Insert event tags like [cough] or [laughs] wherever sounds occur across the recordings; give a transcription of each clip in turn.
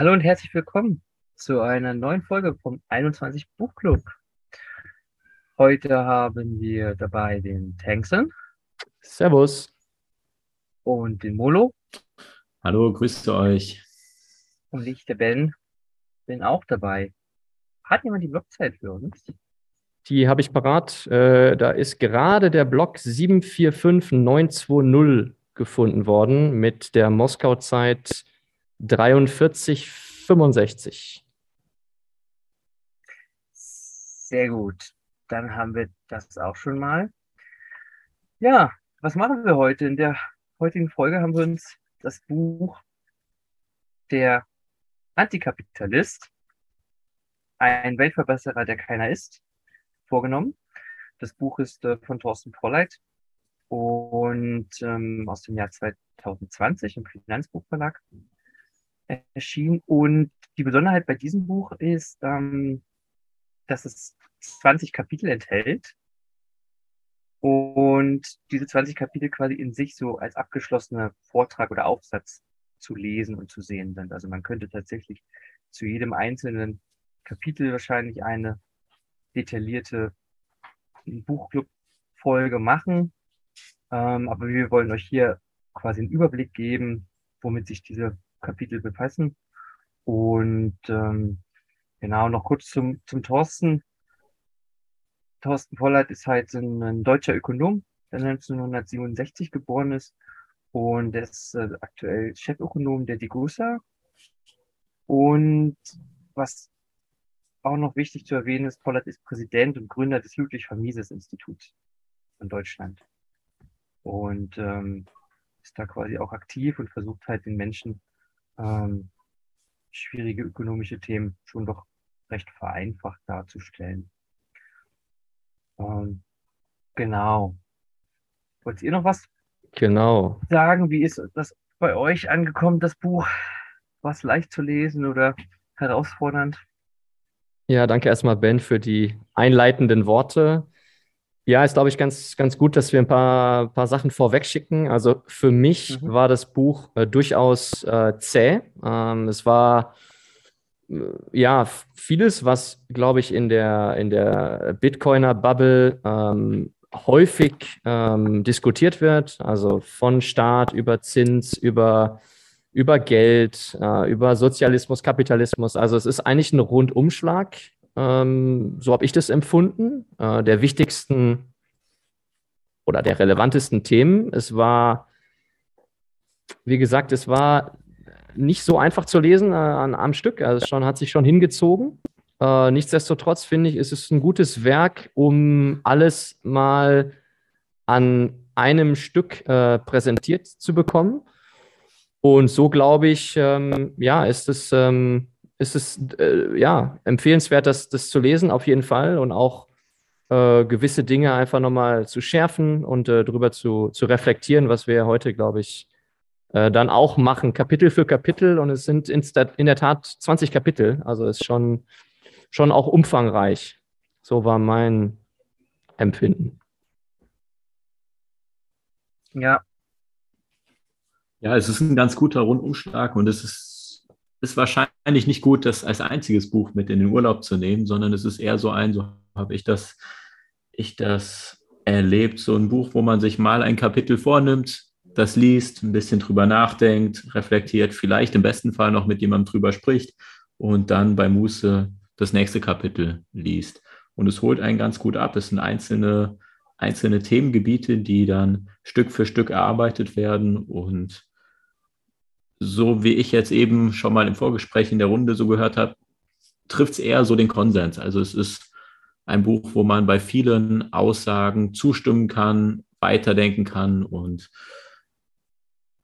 Hallo und herzlich willkommen zu einer neuen Folge vom 21 Buchclub. Heute haben wir dabei den Tankson. Servus. Und den Molo. Hallo, grüße euch. Und ich, der Ben, bin auch dabei. Hat jemand die Blockzeit für uns? Die habe ich parat. Äh, da ist gerade der Block 745920 gefunden worden mit der Moskau-Zeit 4365. Sehr gut. Dann haben wir das auch schon mal. Ja, was machen wir heute? In der heutigen Folge haben wir uns das Buch Der Antikapitalist, ein Weltverbesserer, der keiner ist, vorgenommen. Das Buch ist äh, von Thorsten Polleit und ähm, aus dem Jahr 2020 im Finanzbuchverlag erschienen. Und die Besonderheit bei diesem Buch ist, ähm, dass es 20 Kapitel enthält und diese 20 Kapitel quasi in sich so als abgeschlossener Vortrag oder Aufsatz zu lesen und zu sehen sind. Also man könnte tatsächlich zu jedem einzelnen Kapitel wahrscheinlich eine detaillierte Buchclub-Folge machen. Ähm, aber wir wollen euch hier quasi einen Überblick geben, womit sich diese Kapitel befassen. Und ähm, genau, noch kurz zum, zum Thorsten. Thorsten Pollert ist halt ein, ein deutscher Ökonom, der 1967 geboren ist. Und er ist äh, aktuell Chefökonom der Degussa. Und was auch noch wichtig zu erwähnen ist, Pollert ist Präsident und Gründer des Ludwig von Mises Instituts in Deutschland. Und ähm, ist da quasi auch aktiv und versucht halt den Menschen ähm, schwierige ökonomische Themen schon doch recht vereinfacht darzustellen. Ähm, genau. Wollt ihr noch was genau. sagen? Wie ist das bei euch angekommen, das Buch? Was leicht zu lesen oder herausfordernd? Ja, danke erstmal, Ben, für die einleitenden Worte. Ja, ist, glaube ich, ganz, ganz gut, dass wir ein paar, paar Sachen vorwegschicken. Also für mich mhm. war das Buch äh, durchaus äh, zäh. Ähm, es war äh, ja vieles, was, glaube ich, in der, in der Bitcoiner-Bubble ähm, häufig ähm, diskutiert wird. Also von Staat über Zins, über über Geld, äh, über Sozialismus, Kapitalismus. Also es ist eigentlich ein Rundumschlag, ähm, so habe ich das empfunden, äh, der wichtigsten oder der relevantesten Themen. Es war, wie gesagt, es war nicht so einfach zu lesen äh, an, am Stück. Also es schon, hat sich schon hingezogen. Äh, nichtsdestotrotz finde ich, ist es ein gutes Werk, um alles mal an einem Stück äh, präsentiert zu bekommen. Und so glaube ich, ähm, ja, ist es, ähm, ist es äh, ja empfehlenswert, das, das zu lesen, auf jeden Fall. Und auch äh, gewisse Dinge einfach nochmal zu schärfen und äh, darüber zu, zu reflektieren, was wir heute, glaube ich, äh, dann auch machen, Kapitel für Kapitel. Und es sind in der Tat 20 Kapitel. Also ist schon, schon auch umfangreich. So war mein Empfinden. Ja, ja, es ist ein ganz guter Rundumschlag und es ist, ist wahrscheinlich nicht gut, das als einziges Buch mit in den Urlaub zu nehmen, sondern es ist eher so ein, so habe ich das, ich das erlebt, so ein Buch, wo man sich mal ein Kapitel vornimmt, das liest, ein bisschen drüber nachdenkt, reflektiert, vielleicht im besten Fall noch mit jemandem drüber spricht und dann bei Muße das nächste Kapitel liest. Und es holt einen ganz gut ab. Es sind einzelne, einzelne Themengebiete, die dann Stück für Stück erarbeitet werden und so wie ich jetzt eben schon mal im Vorgespräch in der Runde so gehört habe, trifft es eher so den Konsens. Also es ist ein Buch, wo man bei vielen Aussagen zustimmen kann, weiterdenken kann und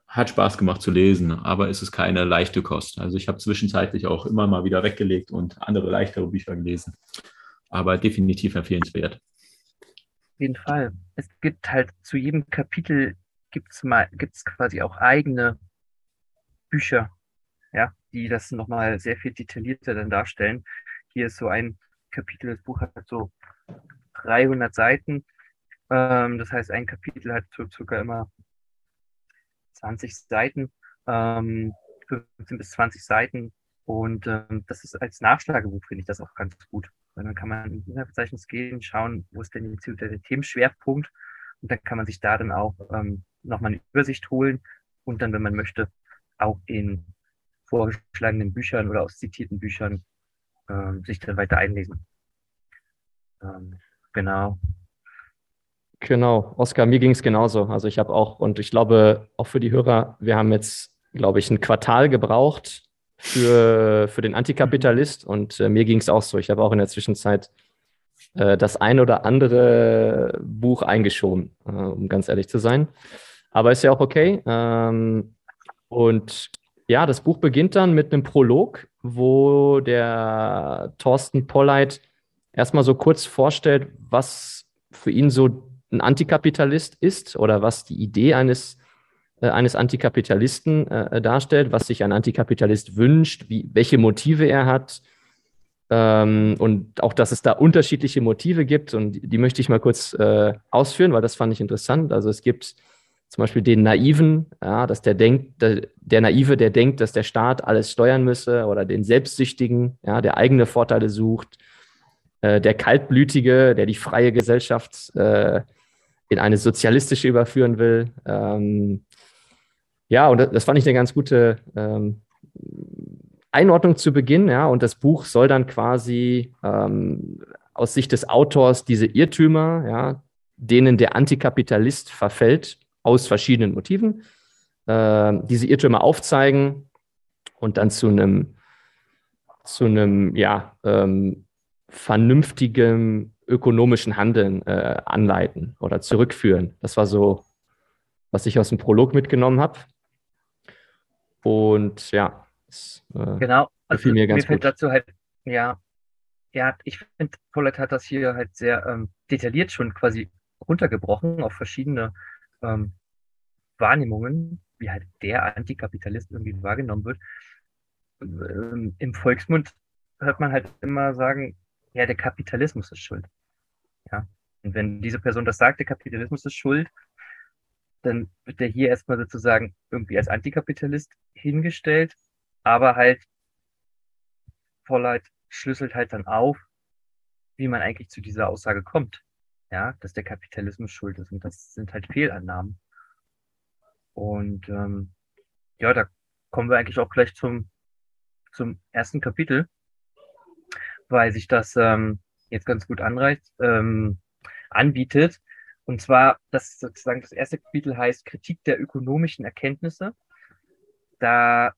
hat Spaß gemacht zu lesen, aber es ist keine leichte Kost. Also ich habe zwischenzeitlich auch immer mal wieder weggelegt und andere leichtere Bücher gelesen, aber definitiv empfehlenswert. Auf jeden Fall. Es gibt halt zu jedem Kapitel gibt es gibt's quasi auch eigene Bücher, ja, die das nochmal sehr viel detaillierter dann darstellen. Hier ist so ein Kapitel, das Buch hat so 300 Seiten. Ähm, das heißt, ein Kapitel hat so circa immer 20 Seiten, ähm, 15 bis 20 Seiten, Und ähm, das ist als Nachschlagebuch, finde ich das auch ganz gut. Weil dann kann man in Inhaltsverzeichnis gehen, schauen, wo ist denn jetzt der Themenschwerpunkt. Und dann kann man sich da dann auch ähm, nochmal eine Übersicht holen und dann, wenn man möchte, auch in vorgeschlagenen Büchern oder aus zitierten Büchern ähm, sich dann weiter einlesen. Ähm, genau. Genau, Oskar, mir ging es genauso. Also ich habe auch, und ich glaube auch für die Hörer, wir haben jetzt, glaube ich, ein Quartal gebraucht für, für den Antikapitalist und äh, mir ging es auch so. Ich habe auch in der Zwischenzeit äh, das ein oder andere Buch eingeschoben, äh, um ganz ehrlich zu sein. Aber ist ja auch okay. Ähm, und ja, das Buch beginnt dann mit einem Prolog, wo der Thorsten Polleit erstmal so kurz vorstellt, was für ihn so ein Antikapitalist ist oder was die Idee eines, äh, eines Antikapitalisten äh, darstellt, was sich ein Antikapitalist wünscht, wie, welche Motive er hat. Ähm, und auch, dass es da unterschiedliche Motive gibt. Und die, die möchte ich mal kurz äh, ausführen, weil das fand ich interessant. Also es gibt zum Beispiel den Naiven, ja, dass der denkt, der, der, Naive, der denkt, dass der Staat alles steuern müsse, oder den Selbstsüchtigen, ja, der eigene Vorteile sucht, äh, der Kaltblütige, der die freie Gesellschaft äh, in eine sozialistische überführen will. Ähm, ja, und das fand ich eine ganz gute ähm, Einordnung zu Beginn. Ja, und das Buch soll dann quasi ähm, aus Sicht des Autors diese Irrtümer, ja, denen der Antikapitalist verfällt, aus verschiedenen Motiven, äh, diese Irrtümer aufzeigen und dann zu einem zu einem ja, ähm, vernünftigen ökonomischen Handeln äh, anleiten oder zurückführen. Das war so, was ich aus dem Prolog mitgenommen habe. Und ja, es, äh, genau. Also mir, ganz mir fällt gut. dazu halt, ja, ja, ich finde, Paulette hat das hier halt sehr ähm, detailliert schon quasi runtergebrochen auf verschiedene ähm, Wahrnehmungen, wie halt der Antikapitalist irgendwie wahrgenommen wird. Ähm, Im Volksmund hört man halt immer sagen, ja, der Kapitalismus ist schuld. Ja. Und wenn diese Person das sagt, der Kapitalismus ist schuld, dann wird er hier erstmal sozusagen irgendwie als Antikapitalist hingestellt, aber halt Vollheit schlüsselt halt dann auf, wie man eigentlich zu dieser Aussage kommt. Ja, dass der Kapitalismus schuld ist. Und das sind halt Fehlannahmen. Und ähm, ja, da kommen wir eigentlich auch gleich zum, zum ersten Kapitel, weil sich das ähm, jetzt ganz gut anreicht, ähm, anbietet. Und zwar, das sozusagen das erste Kapitel heißt Kritik der ökonomischen Erkenntnisse. Da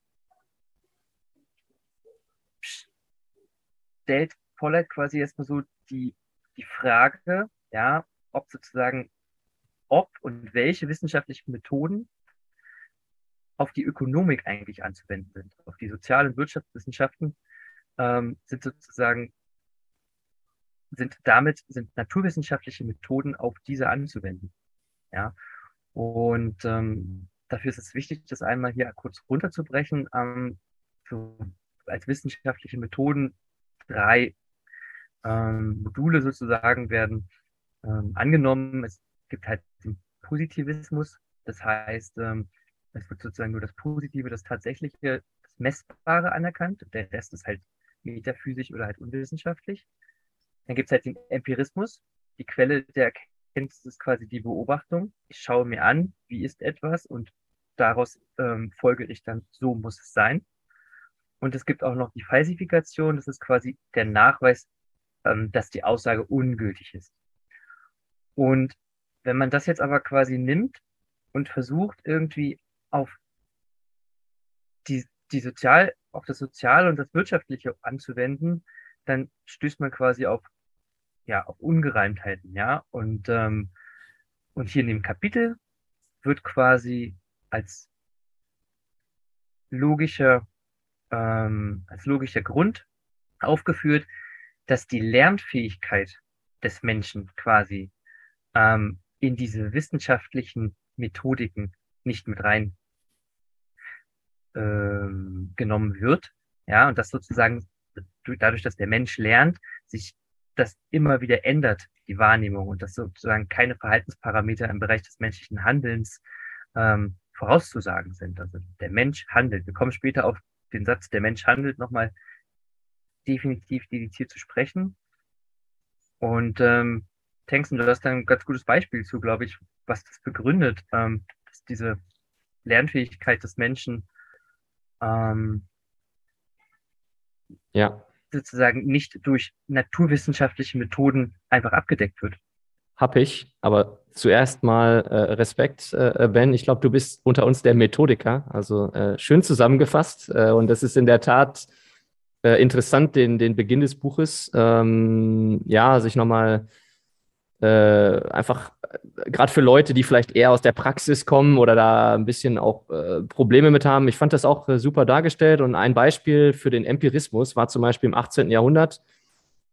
stellt Pollard quasi erstmal so die, die Frage, ja, ob sozusagen, ob und welche wissenschaftlichen Methoden auf die Ökonomik eigentlich anzuwenden sind. Auf die Sozial- und Wirtschaftswissenschaften ähm, sind sozusagen sind damit sind naturwissenschaftliche Methoden auf diese anzuwenden. Ja, und ähm, dafür ist es wichtig, das einmal hier kurz runterzubrechen. Ähm, so als wissenschaftliche Methoden drei ähm, Module sozusagen werden ähm, angenommen. Es gibt halt den Positivismus, das heißt, ähm, es wird sozusagen nur das Positive, das Tatsächliche, das Messbare anerkannt. Der Rest ist halt metaphysisch oder halt unwissenschaftlich. Dann gibt es halt den Empirismus. Die Quelle der Erkenntnis ist quasi die Beobachtung. Ich schaue mir an, wie ist etwas und daraus ähm, folge ich dann, so muss es sein. Und es gibt auch noch die Falsifikation. Das ist quasi der Nachweis, ähm, dass die Aussage ungültig ist. Und wenn man das jetzt aber quasi nimmt und versucht irgendwie auf die, die Sozial, auf das Soziale und das Wirtschaftliche anzuwenden, dann stößt man quasi auf ja, auf Ungereimtheiten, ja. Und, ähm, und hier in dem Kapitel wird quasi als logischer, ähm, als logischer Grund aufgeführt, dass die Lernfähigkeit des Menschen quasi ähm, in diese wissenschaftlichen Methodiken nicht mit rein ähm, genommen wird. Ja, und dass sozusagen dadurch, dass der Mensch lernt, sich das immer wieder ändert, die Wahrnehmung, und dass sozusagen keine Verhaltensparameter im Bereich des menschlichen Handelns ähm, vorauszusagen sind. Also der Mensch handelt. Wir kommen später auf den Satz Der Mensch handelt nochmal definitiv dediziert zu sprechen. Und ähm, Tengsten, du hast ein ganz gutes Beispiel zu, glaube ich, was das begründet, ähm, dass diese Lernfähigkeit des Menschen ähm, ja. sozusagen nicht durch naturwissenschaftliche Methoden einfach abgedeckt wird. Hab ich, aber zuerst mal äh, Respekt, äh, Ben. Ich glaube, du bist unter uns der Methodiker, also äh, schön zusammengefasst. Äh, und das ist in der Tat äh, interessant, den, den Beginn des Buches, ähm, ja, sich nochmal äh, einfach, äh, gerade für Leute, die vielleicht eher aus der Praxis kommen oder da ein bisschen auch äh, Probleme mit haben. Ich fand das auch äh, super dargestellt und ein Beispiel für den Empirismus war zum Beispiel im 18. Jahrhundert,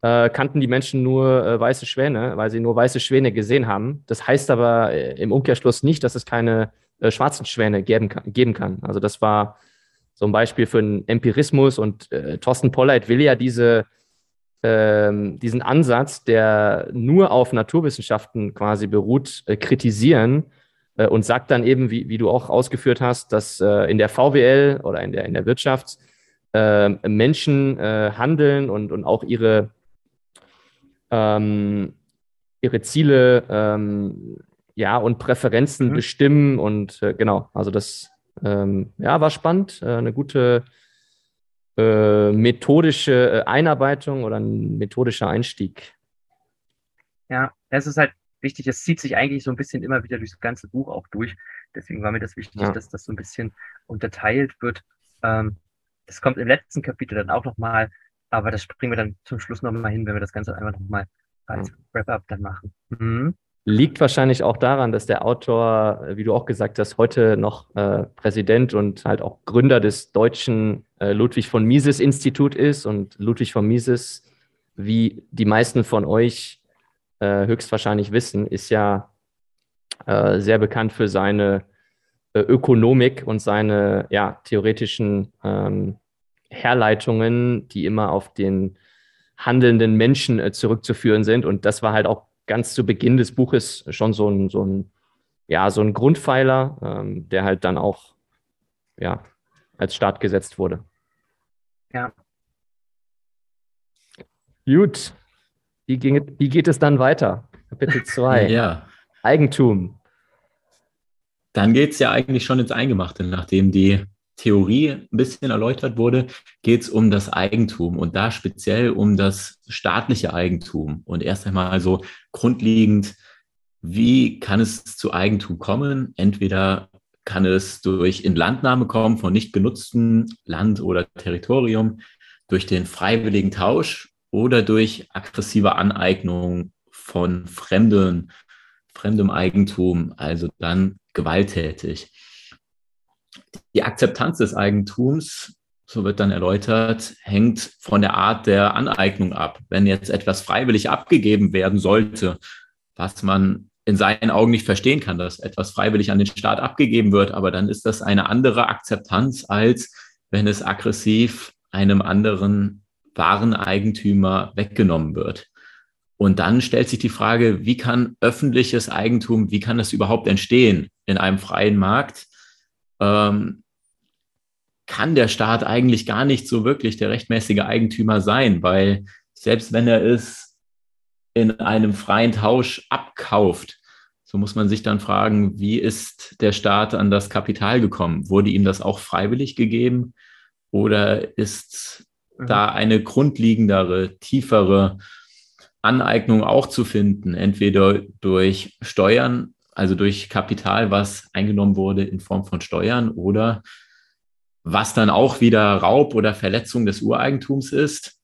äh, kannten die Menschen nur äh, weiße Schwäne, weil sie nur weiße Schwäne gesehen haben. Das heißt aber im Umkehrschluss nicht, dass es keine schwarzen Schwäne geben kann, geben kann. Also das war so ein Beispiel für einen Empirismus und Thorsten Polleit will ja diese, ähm, diesen Ansatz, der nur auf Naturwissenschaften quasi beruht, äh, kritisieren äh, und sagt dann eben, wie, wie du auch ausgeführt hast, dass äh, in der VWL oder in der, in der Wirtschaft äh, Menschen äh, handeln und, und auch ihre, ähm, ihre Ziele ähm, ja, und Präferenzen mhm. bestimmen und genau, also das ähm, ja, war spannend. Äh, eine gute äh, methodische äh, Einarbeitung oder ein methodischer Einstieg. Ja, es ist halt wichtig, es zieht sich eigentlich so ein bisschen immer wieder durchs ganze Buch auch durch. Deswegen war mir das wichtig, ja. dass das so ein bisschen unterteilt wird. Ähm, das kommt im letzten Kapitel dann auch nochmal, aber das springen wir dann zum Schluss nochmal hin, wenn wir das Ganze einfach nochmal als Wrap-up dann machen. Mhm. Liegt wahrscheinlich auch daran, dass der Autor, wie du auch gesagt hast, heute noch äh, Präsident und halt auch Gründer des deutschen äh, Ludwig von Mises Institut ist. Und Ludwig von Mises, wie die meisten von euch äh, höchstwahrscheinlich wissen, ist ja äh, sehr bekannt für seine äh, Ökonomik und seine ja, theoretischen ähm, Herleitungen, die immer auf den handelnden Menschen äh, zurückzuführen sind. Und das war halt auch ganz zu Beginn des Buches schon so ein, so ein, ja, so ein Grundpfeiler, ähm, der halt dann auch ja, als Start gesetzt wurde. Ja. Gut. Wie, ging, wie geht es dann weiter? Kapitel [laughs] 2. ja. Eigentum. Dann geht es ja eigentlich schon ins Eingemachte, nachdem die Theorie ein bisschen erläutert wurde, geht es um das Eigentum und da speziell um das staatliche Eigentum. Und erst einmal so grundlegend, wie kann es zu Eigentum kommen? Entweder kann es durch Inlandnahme kommen von nicht genutztem Land oder Territorium, durch den freiwilligen Tausch oder durch aggressive Aneignung von fremden, fremdem Eigentum, also dann gewalttätig. Die Akzeptanz des Eigentums, so wird dann erläutert, hängt von der Art der Aneignung ab. Wenn jetzt etwas freiwillig abgegeben werden sollte, was man in seinen Augen nicht verstehen kann, dass etwas freiwillig an den Staat abgegeben wird, aber dann ist das eine andere Akzeptanz, als wenn es aggressiv einem anderen Wareneigentümer weggenommen wird. Und dann stellt sich die Frage, wie kann öffentliches Eigentum, wie kann das überhaupt entstehen in einem freien Markt? Ähm, kann der Staat eigentlich gar nicht so wirklich der rechtmäßige Eigentümer sein, weil selbst wenn er es in einem freien Tausch abkauft, so muss man sich dann fragen, wie ist der Staat an das Kapital gekommen? Wurde ihm das auch freiwillig gegeben oder ist mhm. da eine grundlegendere, tiefere Aneignung auch zu finden, entweder durch Steuern also durch Kapital, was eingenommen wurde in Form von Steuern oder was dann auch wieder Raub oder Verletzung des Ureigentums ist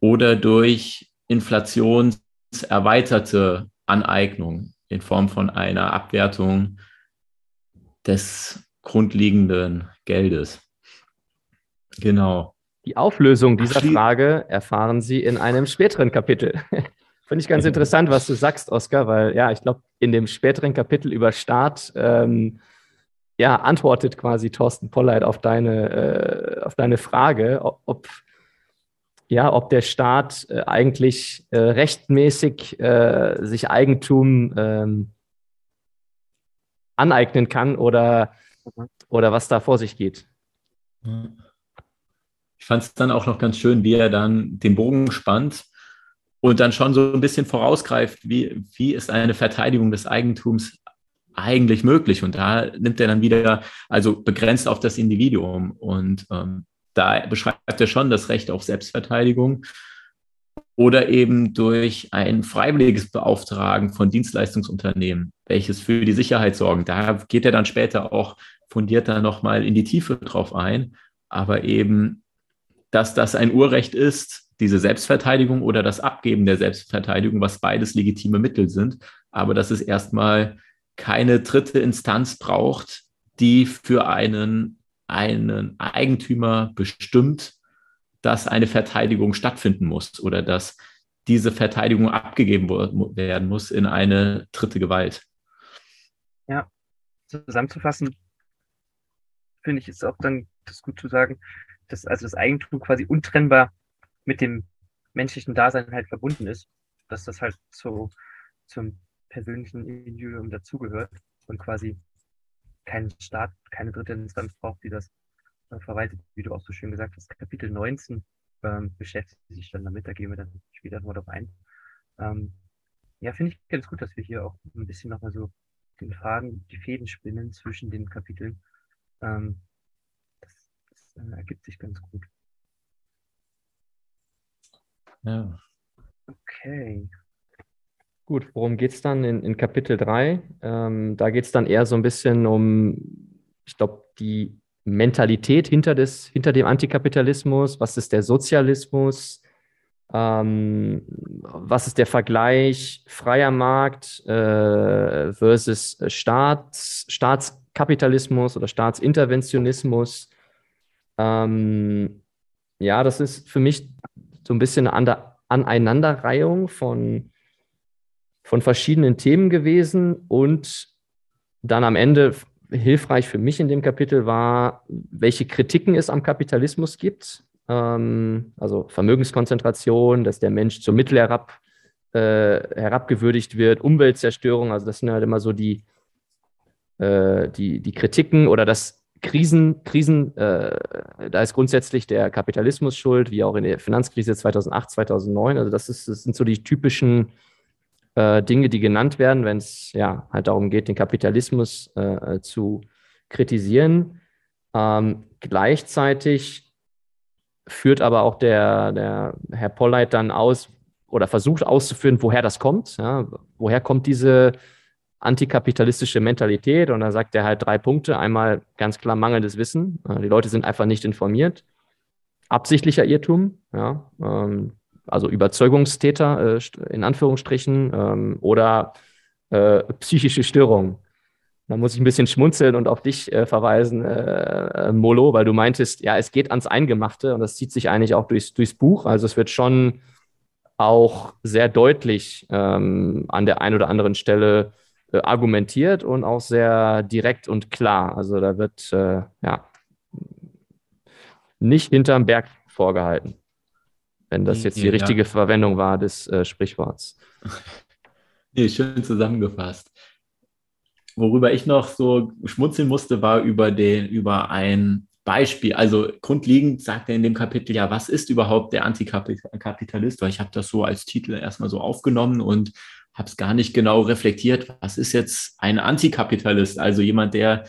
oder durch inflationserweiterte Aneignung in Form von einer Abwertung des grundlegenden Geldes. Genau. Die Auflösung dieser Frage erfahren Sie in einem späteren Kapitel. [laughs] Finde ich ganz interessant, was du sagst, Oskar, weil ja, ich glaube, in dem späteren Kapitel über Staat ähm, ja, antwortet quasi Thorsten Polleit auf deine, äh, auf deine Frage, ob, ja, ob der Staat äh, eigentlich äh, rechtmäßig äh, sich Eigentum ähm, aneignen kann oder, mhm. oder was da vor sich geht. fand es dann auch noch ganz schön, wie er dann den Bogen spannt und dann schon so ein bisschen vorausgreift, wie, wie ist eine Verteidigung des Eigentums eigentlich möglich? Und da nimmt er dann wieder, also begrenzt auf das Individuum. Und ähm, da beschreibt er schon das Recht auf Selbstverteidigung oder eben durch ein freiwilliges Beauftragen von Dienstleistungsunternehmen, welches für die Sicherheit sorgen. Da geht er dann später auch fundierter nochmal in die Tiefe drauf ein. Aber eben, dass das ein Urrecht ist, diese Selbstverteidigung oder das Abgeben der Selbstverteidigung, was beides legitime Mittel sind, aber dass es erstmal keine dritte Instanz braucht, die für einen, einen Eigentümer bestimmt, dass eine Verteidigung stattfinden muss oder dass diese Verteidigung abgegeben werden muss in eine dritte Gewalt. Ja, zusammenzufassen, finde ich, ist auch dann das gut zu sagen, dass also das Eigentum quasi untrennbar mit dem menschlichen Dasein halt verbunden ist, dass das halt so zum persönlichen Individuum dazugehört und quasi keinen Staat, keine dritte Instanz braucht, die das äh, verwaltet, wie du auch so schön gesagt hast. Kapitel 19 ähm, beschäftigt sich dann damit, da gehen wir dann später noch drauf ein. Ähm, ja, finde ich ganz gut, dass wir hier auch ein bisschen nochmal so den Fragen, die Fäden spinnen zwischen den Kapiteln. Ähm, das, das äh, ergibt sich ganz gut. Ja. Okay. Gut, worum geht es dann in, in, Kapitel 3? Ähm, da geht es dann eher so ein bisschen um, ich glaube, die Mentalität hinter, des, hinter dem Antikapitalismus. Was ist der Sozialismus? Ähm, was ist der Vergleich freier Markt äh, versus Staats, Staatskapitalismus oder Staatsinterventionismus? Ähm, ja, das ist für mich so ein bisschen eine Aneinanderreihung von, von verschiedenen Themen gewesen und dann am Ende hilfreich für mich in dem Kapitel war, welche Kritiken es am Kapitalismus gibt. Ähm, also Vermögenskonzentration, dass der Mensch zum Mittel herab, äh, herabgewürdigt wird, Umweltzerstörung, also das sind halt immer so die, äh, die, die Kritiken oder das Krisen, Krisen, äh, da ist grundsätzlich der Kapitalismus schuld, wie auch in der Finanzkrise 2008, 2009. Also das, ist, das sind so die typischen äh, Dinge, die genannt werden, wenn es ja halt darum geht, den Kapitalismus äh, zu kritisieren. Ähm, gleichzeitig führt aber auch der, der Herr Polleit dann aus oder versucht auszuführen, woher das kommt. Ja? Woher kommt diese antikapitalistische Mentalität und da sagt er halt drei Punkte. Einmal ganz klar mangelndes Wissen. Äh, die Leute sind einfach nicht informiert. Absichtlicher Irrtum, ja, ähm, also Überzeugungstäter äh, in Anführungsstrichen ähm, oder äh, psychische Störungen. Da muss ich ein bisschen schmunzeln und auf dich äh, verweisen, äh, Molo, weil du meintest, ja, es geht ans Eingemachte und das zieht sich eigentlich auch durchs, durchs Buch. Also es wird schon auch sehr deutlich ähm, an der einen oder anderen Stelle äh, argumentiert und auch sehr direkt und klar. Also da wird äh, ja nicht hinterm Berg vorgehalten, wenn das jetzt die ja, richtige. Verwendung war des äh, Sprichworts. [laughs] Nee, schön zusammengefasst. Worüber ich noch so schmunzeln musste, war über den, über ein Beispiel. Also grundlegend sagt er in dem Kapitel ja, was ist überhaupt der Antikapitalist? Weil ich habe das so als Titel erstmal so aufgenommen und habe es gar nicht genau reflektiert, was ist jetzt ein Antikapitalist, also jemand, der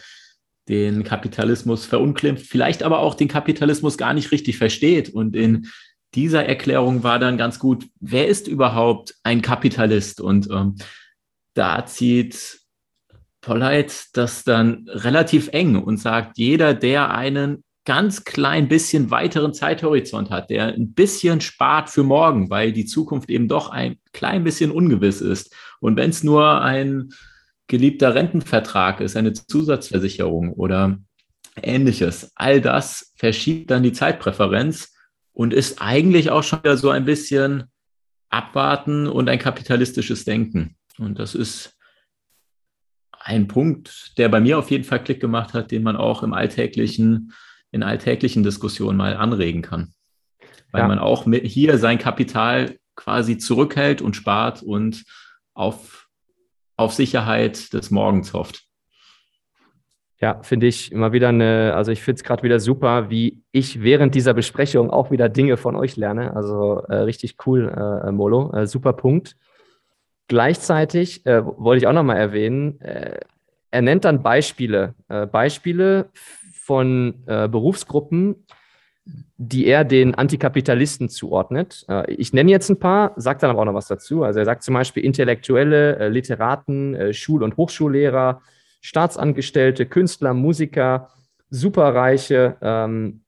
den Kapitalismus verunglimpft, vielleicht aber auch den Kapitalismus gar nicht richtig versteht. Und in dieser Erklärung war dann ganz gut, wer ist überhaupt ein Kapitalist? Und ähm, da zieht Polleit das dann relativ eng und sagt, jeder, der einen ganz klein bisschen weiteren Zeithorizont hat, der ein bisschen spart für morgen, weil die Zukunft eben doch ein klein bisschen ungewiss ist. Und wenn es nur ein geliebter Rentenvertrag ist, eine Zusatzversicherung oder ähnliches, all das verschiebt dann die Zeitpräferenz und ist eigentlich auch schon wieder so ein bisschen abwarten und ein kapitalistisches Denken. Und das ist ein Punkt, der bei mir auf jeden Fall Klick gemacht hat, den man auch im alltäglichen in alltäglichen Diskussionen mal anregen kann. Weil ja. man auch hier sein Kapital quasi zurückhält und spart und auf, auf Sicherheit des Morgens hofft. Ja, finde ich immer wieder eine, also ich finde es gerade wieder super, wie ich während dieser Besprechung auch wieder Dinge von euch lerne. Also äh, richtig cool, äh, Molo. Äh, super Punkt. Gleichzeitig äh, wollte ich auch nochmal erwähnen, äh, er nennt dann Beispiele, äh, Beispiele von Berufsgruppen, die er den Antikapitalisten zuordnet. ich nenne jetzt ein paar, sagt dann aber auch noch was dazu. Also er sagt zum Beispiel Intellektuelle, Literaten, Schul- und Hochschullehrer, Staatsangestellte, Künstler, Musiker, Superreiche, ähm,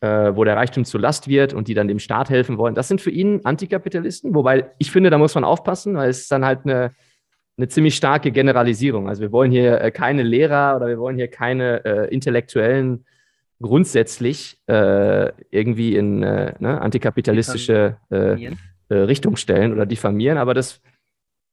äh, wo der Reichtum zur Last wird und die dann dem Staat helfen wollen. Das sind für ihn Antikapitalisten, wobei ich finde, da muss man aufpassen, weil es dann halt eine, eine ziemlich starke Generalisierung. Also wir wollen hier äh, keine Lehrer oder wir wollen hier keine äh, Intellektuellen grundsätzlich äh, irgendwie in äh, ne, antikapitalistische äh, Richtung stellen oder diffamieren. Aber das,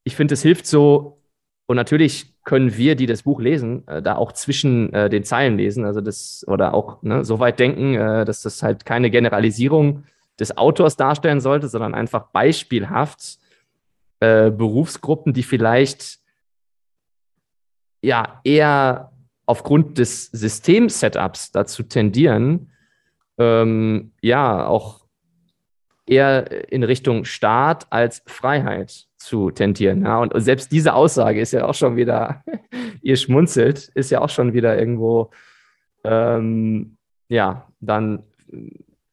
ich finde, es hilft so, und natürlich können wir, die das Buch lesen, äh, da auch zwischen äh, den Zeilen lesen, also das oder auch ne, so weit denken, äh, dass das halt keine Generalisierung des Autors darstellen sollte, sondern einfach beispielhaft äh, Berufsgruppen, die vielleicht ja eher aufgrund des System-Setups dazu tendieren, ähm, ja auch eher in Richtung Staat als Freiheit zu tendieren. Ja? Und, selbst diese Aussage ist ja auch schon wieder, [laughs] ihr schmunzelt, ist ja auch schon wieder irgendwo, ähm, ja, dann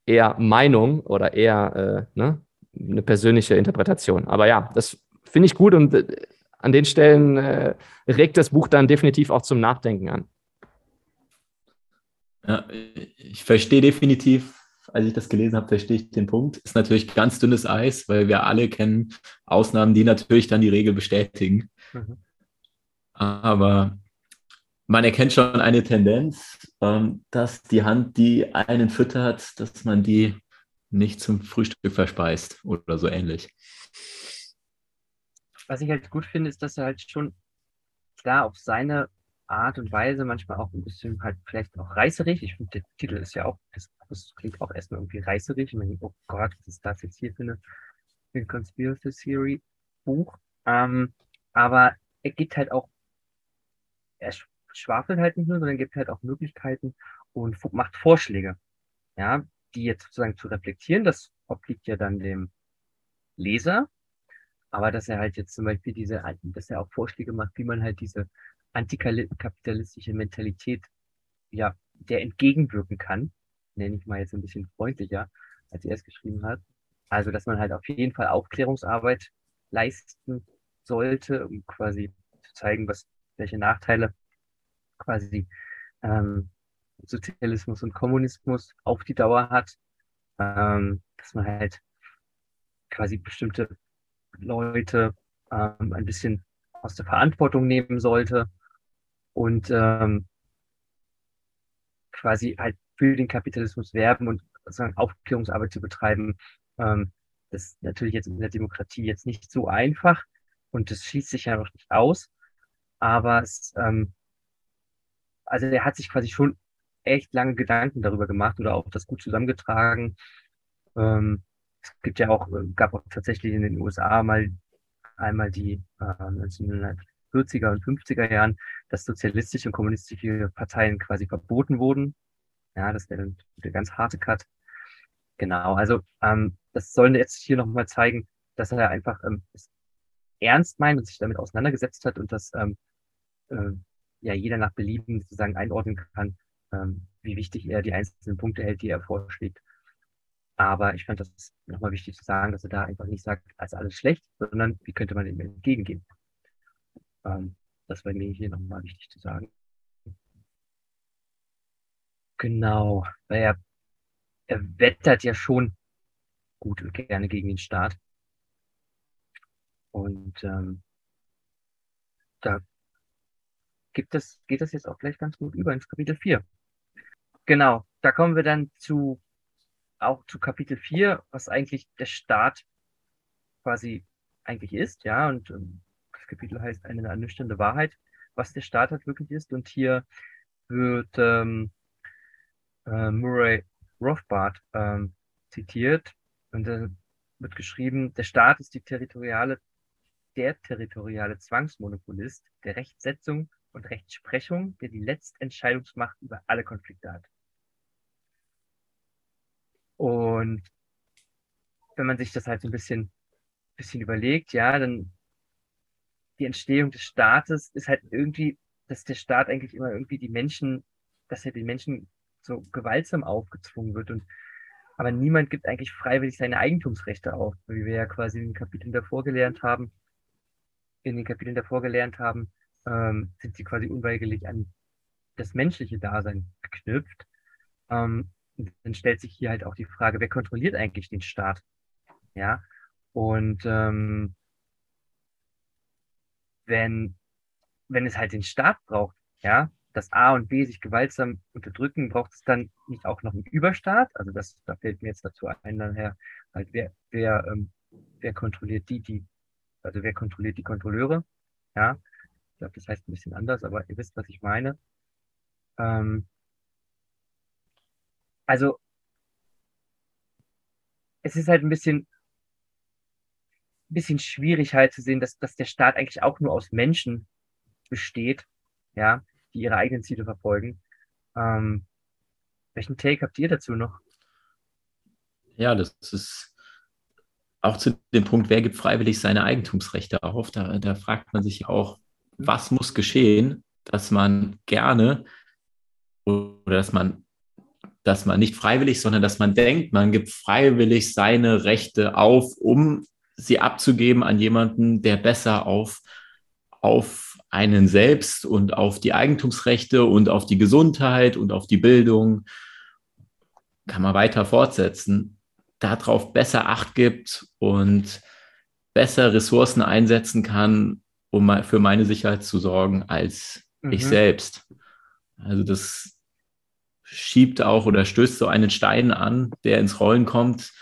eher Meinung oder eher äh, ne, eine persönliche Interpretation. Aber ja, das finde ich gut und äh, an den Stellen äh, regt das Buch dann definitiv auch zum Nachdenken an. Ja, ich verstehe definitiv, als ich das gelesen habe, verstehe ich den Punkt. Ist natürlich ganz dünnes Eis, weil wir alle kennen Ausnahmen, die natürlich dann die Regel bestätigen. Mhm. Aber man erkennt schon eine Tendenz, ähm, dass die Hand, die einen füttert, dass man die nicht zum Frühstück verspeist oder so ähnlich. Was ich halt gut finde, ist, dass er halt schon klar auf seine Art und Weise manchmal auch ein bisschen halt vielleicht auch reißerig. Ich finde, der Titel ist ja auch, das, klingt auch erstmal irgendwie reißerig. Ich meine, oh Gott, was ist das jetzt hier für eine, für eine Conspiracy Theory Buch? Ähm, aber er gibt halt auch, er schwafelt halt nicht nur, sondern gibt halt auch Möglichkeiten und macht Vorschläge, ja, die jetzt sozusagen zu reflektieren. Das obliegt ja dann dem Leser. Aber dass er halt jetzt zum Beispiel diese, dass er auch Vorschläge macht, wie man halt diese antikapitalistische Mentalität ja, der entgegenwirken kann, nenne ich mal jetzt ein bisschen freundlicher, als er es geschrieben hat. Also, dass man halt auf jeden Fall Aufklärungsarbeit leisten sollte, um quasi zu zeigen, was, welche Nachteile quasi ähm, Sozialismus und Kommunismus auf die Dauer hat, ähm, dass man halt quasi bestimmte Leute ähm, ein bisschen aus der Verantwortung nehmen sollte und ähm, quasi halt für den Kapitalismus werben und sozusagen Aufklärungsarbeit zu betreiben. Ähm, das ist natürlich jetzt in der Demokratie jetzt nicht so einfach und das schließt sich ja noch nicht aus. Aber es, ähm, also er hat sich quasi schon echt lange Gedanken darüber gemacht oder auch das gut zusammengetragen. Ähm, es gibt ja auch, gab auch tatsächlich in den USA mal einmal die äh, 40er und 50er Jahren, dass sozialistische und kommunistische Parteien quasi verboten wurden. Ja, das wäre der ganz harte Cut. Genau, also ähm, das soll jetzt hier nochmal zeigen, dass er einfach ähm, ernst meint und sich damit auseinandergesetzt hat und dass ähm, äh, ja jeder nach Belieben sozusagen einordnen kann, ähm, wie wichtig er die einzelnen Punkte hält, die er vorschlägt. Aber ich fand das nochmal wichtig zu sagen, dass er da einfach nicht sagt, als alles schlecht, sondern wie könnte man ihm entgegengehen. Ähm, das wäre mir hier nochmal wichtig zu sagen. Genau, weil er, er wettert ja schon gut und gerne gegen den Staat. Und ähm, da gibt es, geht das jetzt auch gleich ganz gut über ins Kapitel 4. Genau, da kommen wir dann zu auch zu Kapitel 4, was eigentlich der Staat quasi eigentlich ist, ja, und ähm, das Kapitel heißt eine ernüchternde Wahrheit, was der Staat halt wirklich ist. Und hier wird ähm, äh, Murray Rothbard ähm, zitiert und da wird geschrieben, der Staat ist die territoriale, der territoriale Zwangsmonopolist der Rechtsetzung und Rechtsprechung, der die Letztentscheidungsmacht über alle Konflikte hat. Und wenn man sich das halt so ein bisschen, bisschen überlegt, ja, dann die Entstehung des Staates ist halt irgendwie, dass der Staat eigentlich immer irgendwie die Menschen, dass er den Menschen so gewaltsam aufgezwungen wird und aber niemand gibt eigentlich freiwillig seine Eigentumsrechte auf, wie wir ja quasi in den Kapiteln davor gelernt haben. In den Kapiteln davor gelernt haben, ähm, sind sie quasi unweigerlich an das menschliche Dasein geknüpft. Ähm, dann stellt sich hier halt auch die Frage, wer kontrolliert eigentlich den Staat? Ja, und ähm, wenn, wenn es halt den Staat braucht, ja, dass A und B sich gewaltsam unterdrücken, braucht es dann nicht auch noch einen Überstaat? Also das, da fällt mir jetzt dazu ein, dann her, halt wer, wer, ähm, wer kontrolliert die, die, also wer kontrolliert die Kontrolleure? Ja, ich glaube, das heißt ein bisschen anders, aber ihr wisst, was ich meine. Ähm, also es ist halt ein bisschen, bisschen schwierig halt zu sehen, dass, dass der Staat eigentlich auch nur aus Menschen besteht, ja, die ihre eigenen Ziele verfolgen. Ähm, welchen Take habt ihr dazu noch? Ja, das ist auch zu dem Punkt, wer gibt freiwillig seine Eigentumsrechte auf? Da, da fragt man sich auch, was muss geschehen, dass man gerne oder dass man, dass man nicht freiwillig, sondern dass man denkt, man gibt freiwillig seine Rechte auf, um sie abzugeben an jemanden, der besser auf, auf einen selbst und auf die Eigentumsrechte und auf die Gesundheit und auf die Bildung, kann man weiter fortsetzen, darauf besser Acht gibt und besser Ressourcen einsetzen kann, um für meine Sicherheit zu sorgen, als mhm. ich selbst. Also das schiebt auch oder stößt so einen Stein an, der ins Rollen kommt,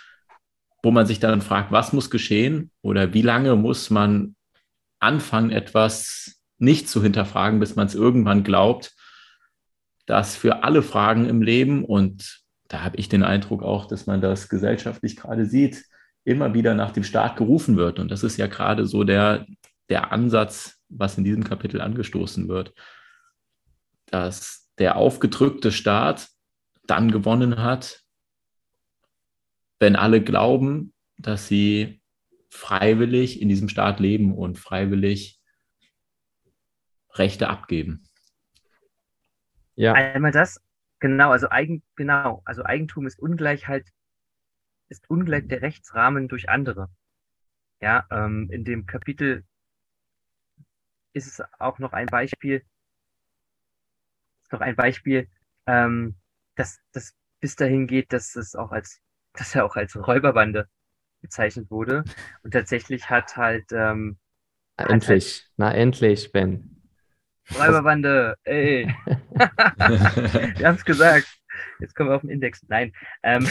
wo man sich dann fragt, was muss geschehen oder wie lange muss man anfangen, etwas nicht zu hinterfragen, bis man es irgendwann glaubt, dass für alle Fragen im Leben, und da habe ich den Eindruck auch, dass man das gesellschaftlich gerade sieht, immer wieder nach dem Staat gerufen wird. Und das ist ja gerade so der, der Ansatz, was in diesem Kapitel angestoßen wird, dass der aufgedrückte Staat dann gewonnen hat, wenn alle glauben, dass sie freiwillig in diesem Staat leben und freiwillig Rechte abgeben. Ja. Einmal das, genau, also Eigen, genau, also Eigentum ist Ungleichheit, ist ungleich der Rechtsrahmen durch andere. Ja, ähm, in dem Kapitel ist es auch noch ein Beispiel, noch ein Beispiel, ähm, dass das bis dahin geht, dass es auch als, [laughs] dass er auch als Räuberbande bezeichnet wurde. Und tatsächlich hat halt, ähm, endlich, hat halt, na endlich, Ben. Räuberbande, ey. [laughs] [laughs] wir haben es gesagt. Jetzt kommen wir auf den Index. Nein. Ähm,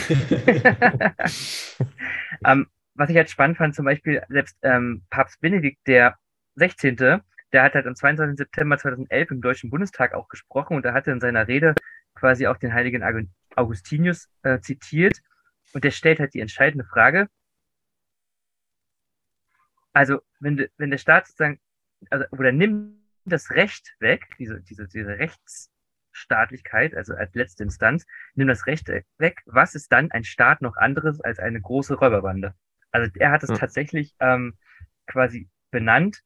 ähm, was ich halt spannend fand, zum Beispiel selbst ähm, Papst Benedikt der 16., der hat halt am 22. September 2011 im Deutschen Bundestag auch gesprochen und er hatte in seiner Rede quasi auch den heiligen Augustinius äh, zitiert und der stellt halt die entscheidende Frage. Also, wenn, wenn der Staat sozusagen, also, oder nimmt das Recht weg, diese, diese, diese Rechtsstaatlichkeit, also als letzte Instanz, nimmt das Recht weg, was ist dann ein Staat noch anderes als eine große Räuberbande? Also er hat es ja. tatsächlich ähm, quasi benannt,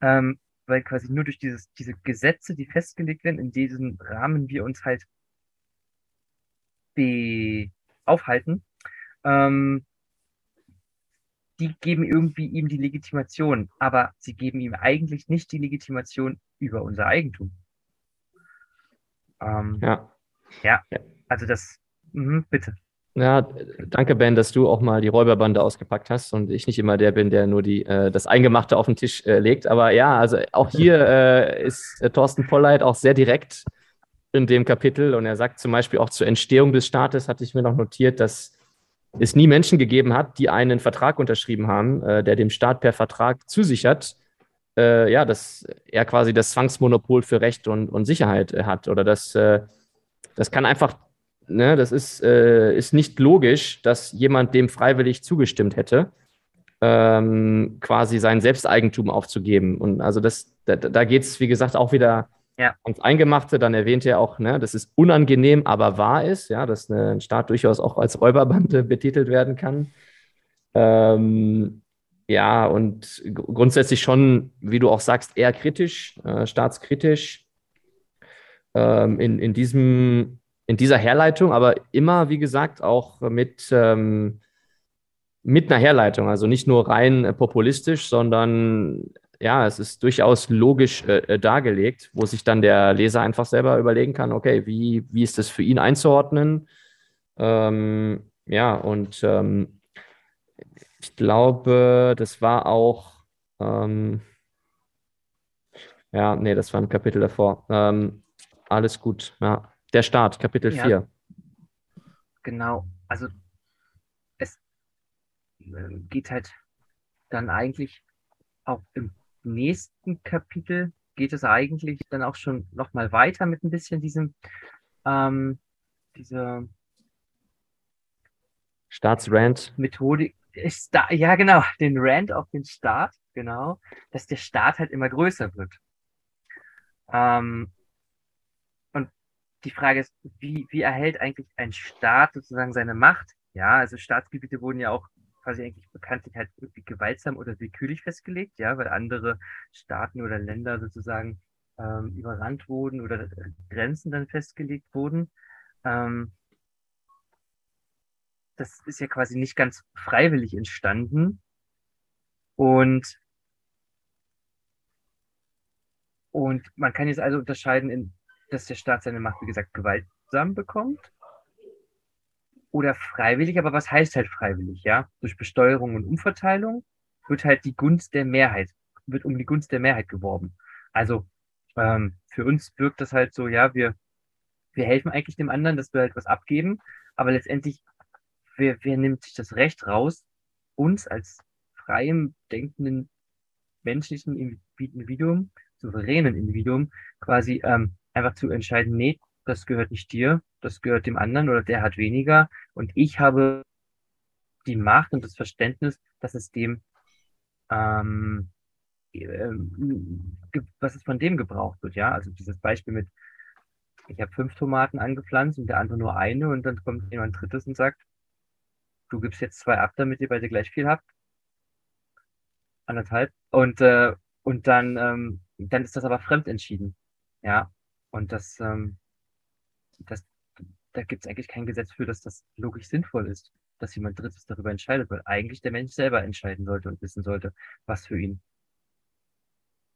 ähm, weil quasi nur durch dieses, diese Gesetze, die festgelegt werden, in diesem Rahmen wir uns halt aufhalten, ähm, die geben irgendwie ihm die Legitimation, aber sie geben ihm eigentlich nicht die Legitimation über unser Eigentum. Ähm, ja. Ja, also das, mh, bitte. Ja, danke Ben, dass du auch mal die Räuberbande ausgepackt hast und ich nicht immer der bin, der nur die, äh, das Eingemachte auf den Tisch äh, legt. Aber ja, also auch hier [laughs] äh, ist äh, Thorsten Polleit auch sehr direkt in dem Kapitel und er sagt zum Beispiel auch zur Entstehung des Staates, hatte ich mir noch notiert, dass es nie Menschen gegeben hat, die einen Vertrag unterschrieben haben, äh, der dem Staat per Vertrag zusichert, äh, ja, dass er quasi das Zwangsmonopol für Recht und, und Sicherheit hat. Oder das, äh, das kann einfach, ne, das ist, äh, ist nicht logisch, dass jemand dem freiwillig zugestimmt hätte, ähm, quasi sein Selbsteigentum aufzugeben. Und also das, da, da geht es, wie gesagt, auch wieder ja. ans Eingemachte. Dann erwähnt er auch, ne, dass es unangenehm, aber wahr ist, ja, dass ein Staat durchaus auch als Räuberbande [laughs] betitelt werden kann. Ähm, ja, und grundsätzlich schon, wie du auch sagst, eher kritisch, äh, staatskritisch ähm, in, in, diesem, in dieser Herleitung, aber immer, wie gesagt, auch mit, ähm, mit einer Herleitung. Also nicht nur rein äh, populistisch, sondern ja, es ist durchaus logisch äh, äh, dargelegt, wo sich dann der Leser einfach selber überlegen kann, okay, wie, wie ist das für ihn einzuordnen? Ähm, ja, und ähm, ich glaube, das war auch, ähm, ja, nee, das war ein Kapitel davor. Ähm, alles gut, ja. Der Start, Kapitel ja, 4. Genau, also es äh, geht halt dann eigentlich auch im nächsten Kapitel geht es eigentlich dann auch schon nochmal weiter mit ein bisschen diesem, ähm, dieser Staatsrand. Methodik. Ist da, ja, genau, den Rand auf den Staat, genau, dass der Staat halt immer größer wird. Ähm, die Frage ist, wie, wie erhält eigentlich ein Staat sozusagen seine Macht? Ja, also Staatsgebiete wurden ja auch quasi eigentlich bekanntlich halt irgendwie gewaltsam oder willkürlich festgelegt, ja, weil andere Staaten oder Länder sozusagen ähm, überrannt wurden oder Grenzen dann festgelegt wurden. Ähm, das ist ja quasi nicht ganz freiwillig entstanden. Und, und man kann jetzt also unterscheiden, in, dass der Staat seine Macht, wie gesagt, gewaltsam bekommt oder freiwillig, aber was heißt halt freiwillig, ja? Durch Besteuerung und Umverteilung wird halt die Gunst der Mehrheit, wird um die Gunst der Mehrheit geworben. Also ähm, für uns wirkt das halt so, ja, wir, wir helfen eigentlich dem anderen, dass wir halt was abgeben, aber letztendlich, wer, wer nimmt sich das Recht raus, uns als freiem, denkenden, menschlichen Individuum, souveränen Individuum, quasi ähm, einfach zu entscheiden, nee, das gehört nicht dir, das gehört dem anderen oder der hat weniger und ich habe die Macht und das Verständnis, dass es dem, ähm, was es von dem gebraucht wird, ja. Also dieses Beispiel mit, ich habe fünf Tomaten angepflanzt und der andere nur eine und dann kommt jemand drittes und sagt, du gibst jetzt zwei ab, damit ihr beide gleich viel habt. Anderthalb. Und, äh, und dann, ähm, dann ist das aber fremdentschieden. Ja. Und das, ähm, das, da gibt es eigentlich kein Gesetz für, dass das logisch sinnvoll ist, dass jemand Drittes darüber entscheidet, weil eigentlich der Mensch selber entscheiden sollte und wissen sollte, was für ihn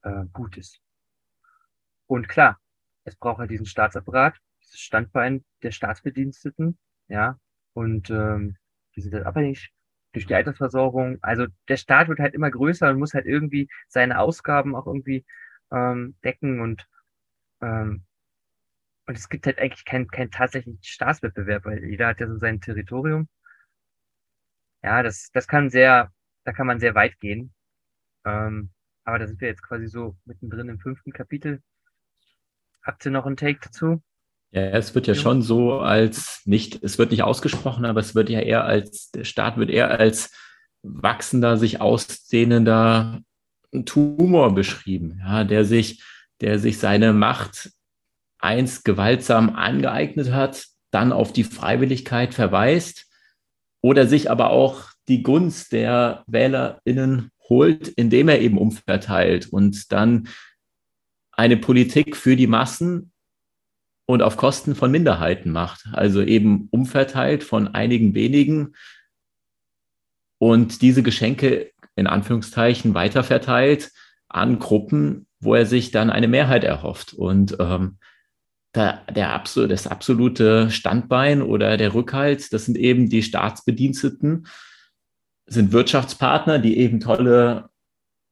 äh, gut ist. Und klar, es braucht halt diesen Staatsapparat, dieses Standbein der Staatsbediensteten, ja, und ähm, die sind halt abhängig durch die Altersversorgung. Also der Staat wird halt immer größer und muss halt irgendwie seine Ausgaben auch irgendwie ähm, decken und ähm, und es gibt halt eigentlich keinen kein tatsächlichen Staatswettbewerb, weil jeder hat ja so sein Territorium. Ja, das, das kann sehr, da kann man sehr weit gehen. Ähm, aber da sind wir jetzt quasi so mittendrin im fünften Kapitel. Habt ihr noch einen Take dazu? Ja, es wird ja schon so als nicht, es wird nicht ausgesprochen, aber es wird ja eher als, der Staat wird eher als wachsender, sich ausdehnender Tumor beschrieben, ja, der sich, der sich seine Macht einst gewaltsam angeeignet hat, dann auf die Freiwilligkeit verweist oder sich aber auch die Gunst der WählerInnen holt, indem er eben umverteilt und dann eine Politik für die Massen und auf Kosten von Minderheiten macht. Also eben umverteilt von einigen wenigen und diese Geschenke in Anführungszeichen weiterverteilt an Gruppen, wo er sich dann eine Mehrheit erhofft. Und ähm, der, der das absolute Standbein oder der Rückhalt, das sind eben die Staatsbediensteten, sind Wirtschaftspartner, die eben tolle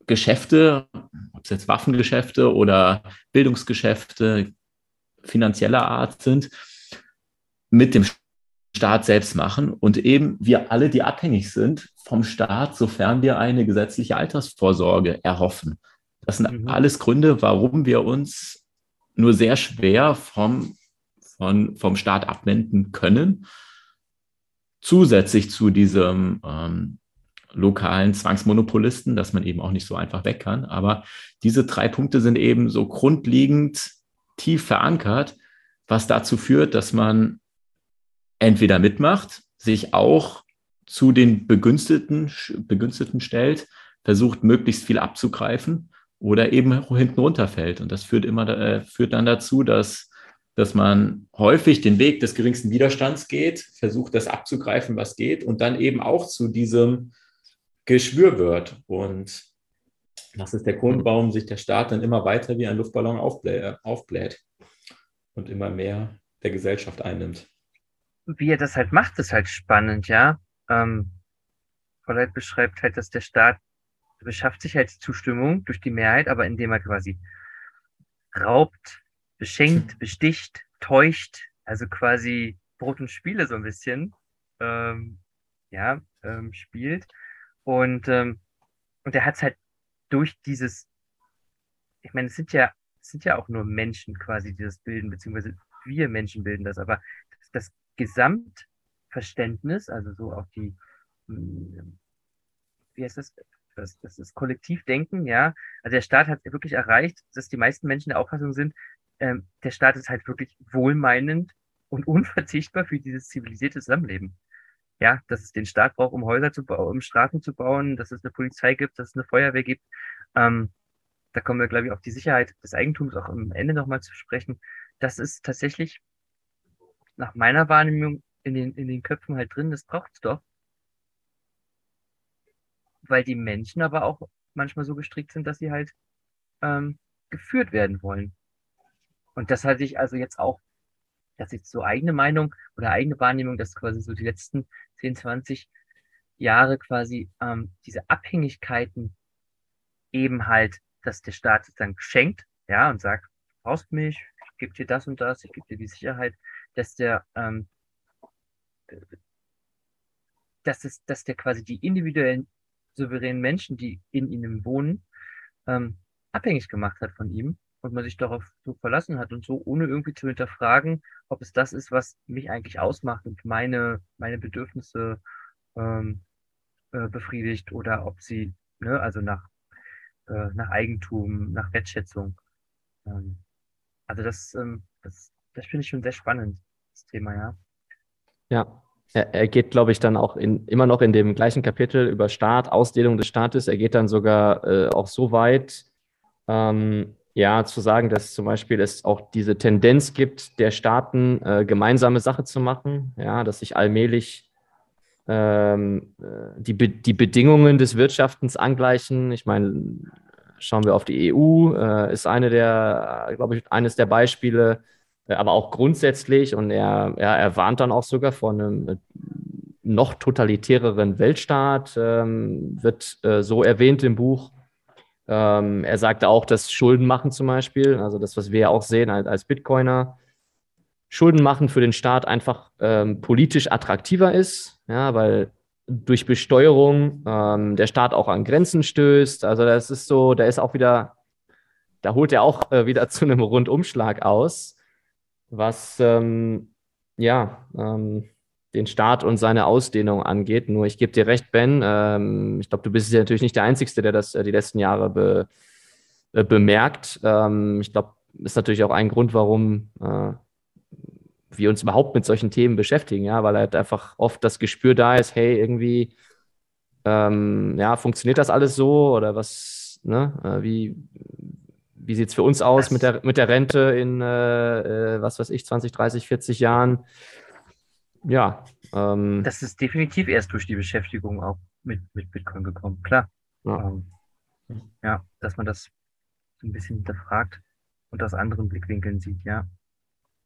Geschäfte, ob es jetzt Waffengeschäfte oder Bildungsgeschäfte finanzieller Art sind, mit dem Staat selbst machen und eben wir alle, die abhängig sind vom Staat, sofern wir eine gesetzliche Altersvorsorge erhoffen. Das sind mhm. alles Gründe, warum wir uns nur sehr schwer vom, von, vom Staat abwenden können. Zusätzlich zu diesem ähm, lokalen Zwangsmonopolisten, dass man eben auch nicht so einfach weg kann. Aber diese drei Punkte sind eben so grundlegend tief verankert, was dazu führt, dass man entweder mitmacht, sich auch zu den Begünstigten, Begünstigten stellt, versucht möglichst viel abzugreifen oder eben hinten runterfällt. Und das führt immer, äh, führt dann dazu, dass, dass man häufig den Weg des geringsten Widerstands geht, versucht das abzugreifen, was geht, und dann eben auch zu diesem Geschwür wird. Und das ist der Grund, warum sich der Staat dann immer weiter wie ein Luftballon aufblä aufbläht und immer mehr der Gesellschaft einnimmt. Wie er das halt macht, ist halt spannend, ja. Ähm, Vollheit beschreibt halt, dass der Staat beschafft sich halt die Zustimmung durch die Mehrheit, aber indem er quasi raubt, beschenkt, besticht, täuscht, also quasi Brot und Spiele so ein bisschen, ähm, ja, ähm, spielt. Und, ähm, und er hat es halt durch dieses, ich meine, es sind ja, es sind ja auch nur Menschen quasi, die das bilden, beziehungsweise wir Menschen bilden das, aber das, das Gesamtverständnis, also so auch die, hm, wie heißt das, das, das ist Kollektivdenken, ja. Also der Staat hat wirklich erreicht, dass die meisten Menschen der Auffassung sind, ähm, der Staat ist halt wirklich wohlmeinend und [laughs] unverzichtbar für dieses zivilisierte Zusammenleben. Ja, dass es den Staat braucht, um Häuser zu bauen, um Straßen zu bauen, dass es eine Polizei gibt, dass es eine Feuerwehr gibt. Ähm, da kommen wir, glaube ich, auf die Sicherheit des Eigentums auch am Ende nochmal zu sprechen. Das ist tatsächlich nach meiner Wahrnehmung in den, in den Köpfen halt drin, das braucht es doch weil die Menschen aber auch manchmal so gestrickt sind, dass sie halt ähm, geführt werden wollen. Und das hatte ich also jetzt auch, dass ich so eigene Meinung oder eigene Wahrnehmung, dass quasi so die letzten 10, 20 Jahre quasi ähm, diese Abhängigkeiten eben halt, dass der Staat dann schenkt, ja, und sagt, du brauchst mich, ich gebe dir das und das, ich gebe dir die Sicherheit, dass der ähm, dass es, dass der quasi die individuellen souveränen Menschen, die in ihnen wohnen, ähm, abhängig gemacht hat von ihm und man sich darauf so verlassen hat und so ohne irgendwie zu hinterfragen, ob es das ist, was mich eigentlich ausmacht und meine, meine Bedürfnisse ähm, äh, befriedigt oder ob sie, ne, also nach, äh, nach Eigentum, nach Wertschätzung. Ähm, also das, ähm, das, das finde ich schon sehr spannend, das Thema, ja. Ja, er, geht, glaube ich, dann auch in, immer noch in dem gleichen Kapitel über Staat, Ausdehnung des Staates. Er geht dann sogar äh, auch so weit, ähm, ja, zu sagen, dass zum Beispiel es auch diese Tendenz gibt, der Staaten äh, gemeinsame Sache zu machen, ja, dass sich allmählich ähm, äh, die, die Bedingungen des Wirtschaftens angleichen. Ich meine, schauen wir auf die EU, äh, ist eine der, glaube ich, eines der Beispiele, äh, aber auch grundsätzlich und er, er, er warnt dann auch sogar vor einem äh, noch totalitäreren Weltstaat, ähm, wird äh, so erwähnt im Buch. Ähm, er sagte auch, dass Schulden machen zum Beispiel, also das, was wir ja auch sehen als, als Bitcoiner, Schulden machen für den Staat einfach ähm, politisch attraktiver ist, ja, weil durch Besteuerung ähm, der Staat auch an Grenzen stößt. Also das ist so, da ist auch wieder, da holt er auch äh, wieder zu einem Rundumschlag aus was ähm, ja, ähm, den Staat und seine Ausdehnung angeht. Nur ich gebe dir recht, Ben. Ähm, ich glaube, du bist ja natürlich nicht der Einzige, der das äh, die letzten Jahre be, äh, bemerkt. Ähm, ich glaube, ist natürlich auch ein Grund, warum äh, wir uns überhaupt mit solchen Themen beschäftigen, ja, weil halt einfach oft das Gespür da ist, hey, irgendwie, ähm, ja, funktioniert das alles so oder was, ne, äh, wie, wie sieht es für uns aus mit der, mit der Rente in, äh, äh was weiß ich, 20, 30, 40 Jahren? Ja. Ähm, das ist definitiv erst durch die Beschäftigung auch mit, mit Bitcoin gekommen, klar. Ja. Ähm, ja, dass man das so ein bisschen hinterfragt und aus anderen Blickwinkeln sieht, ja.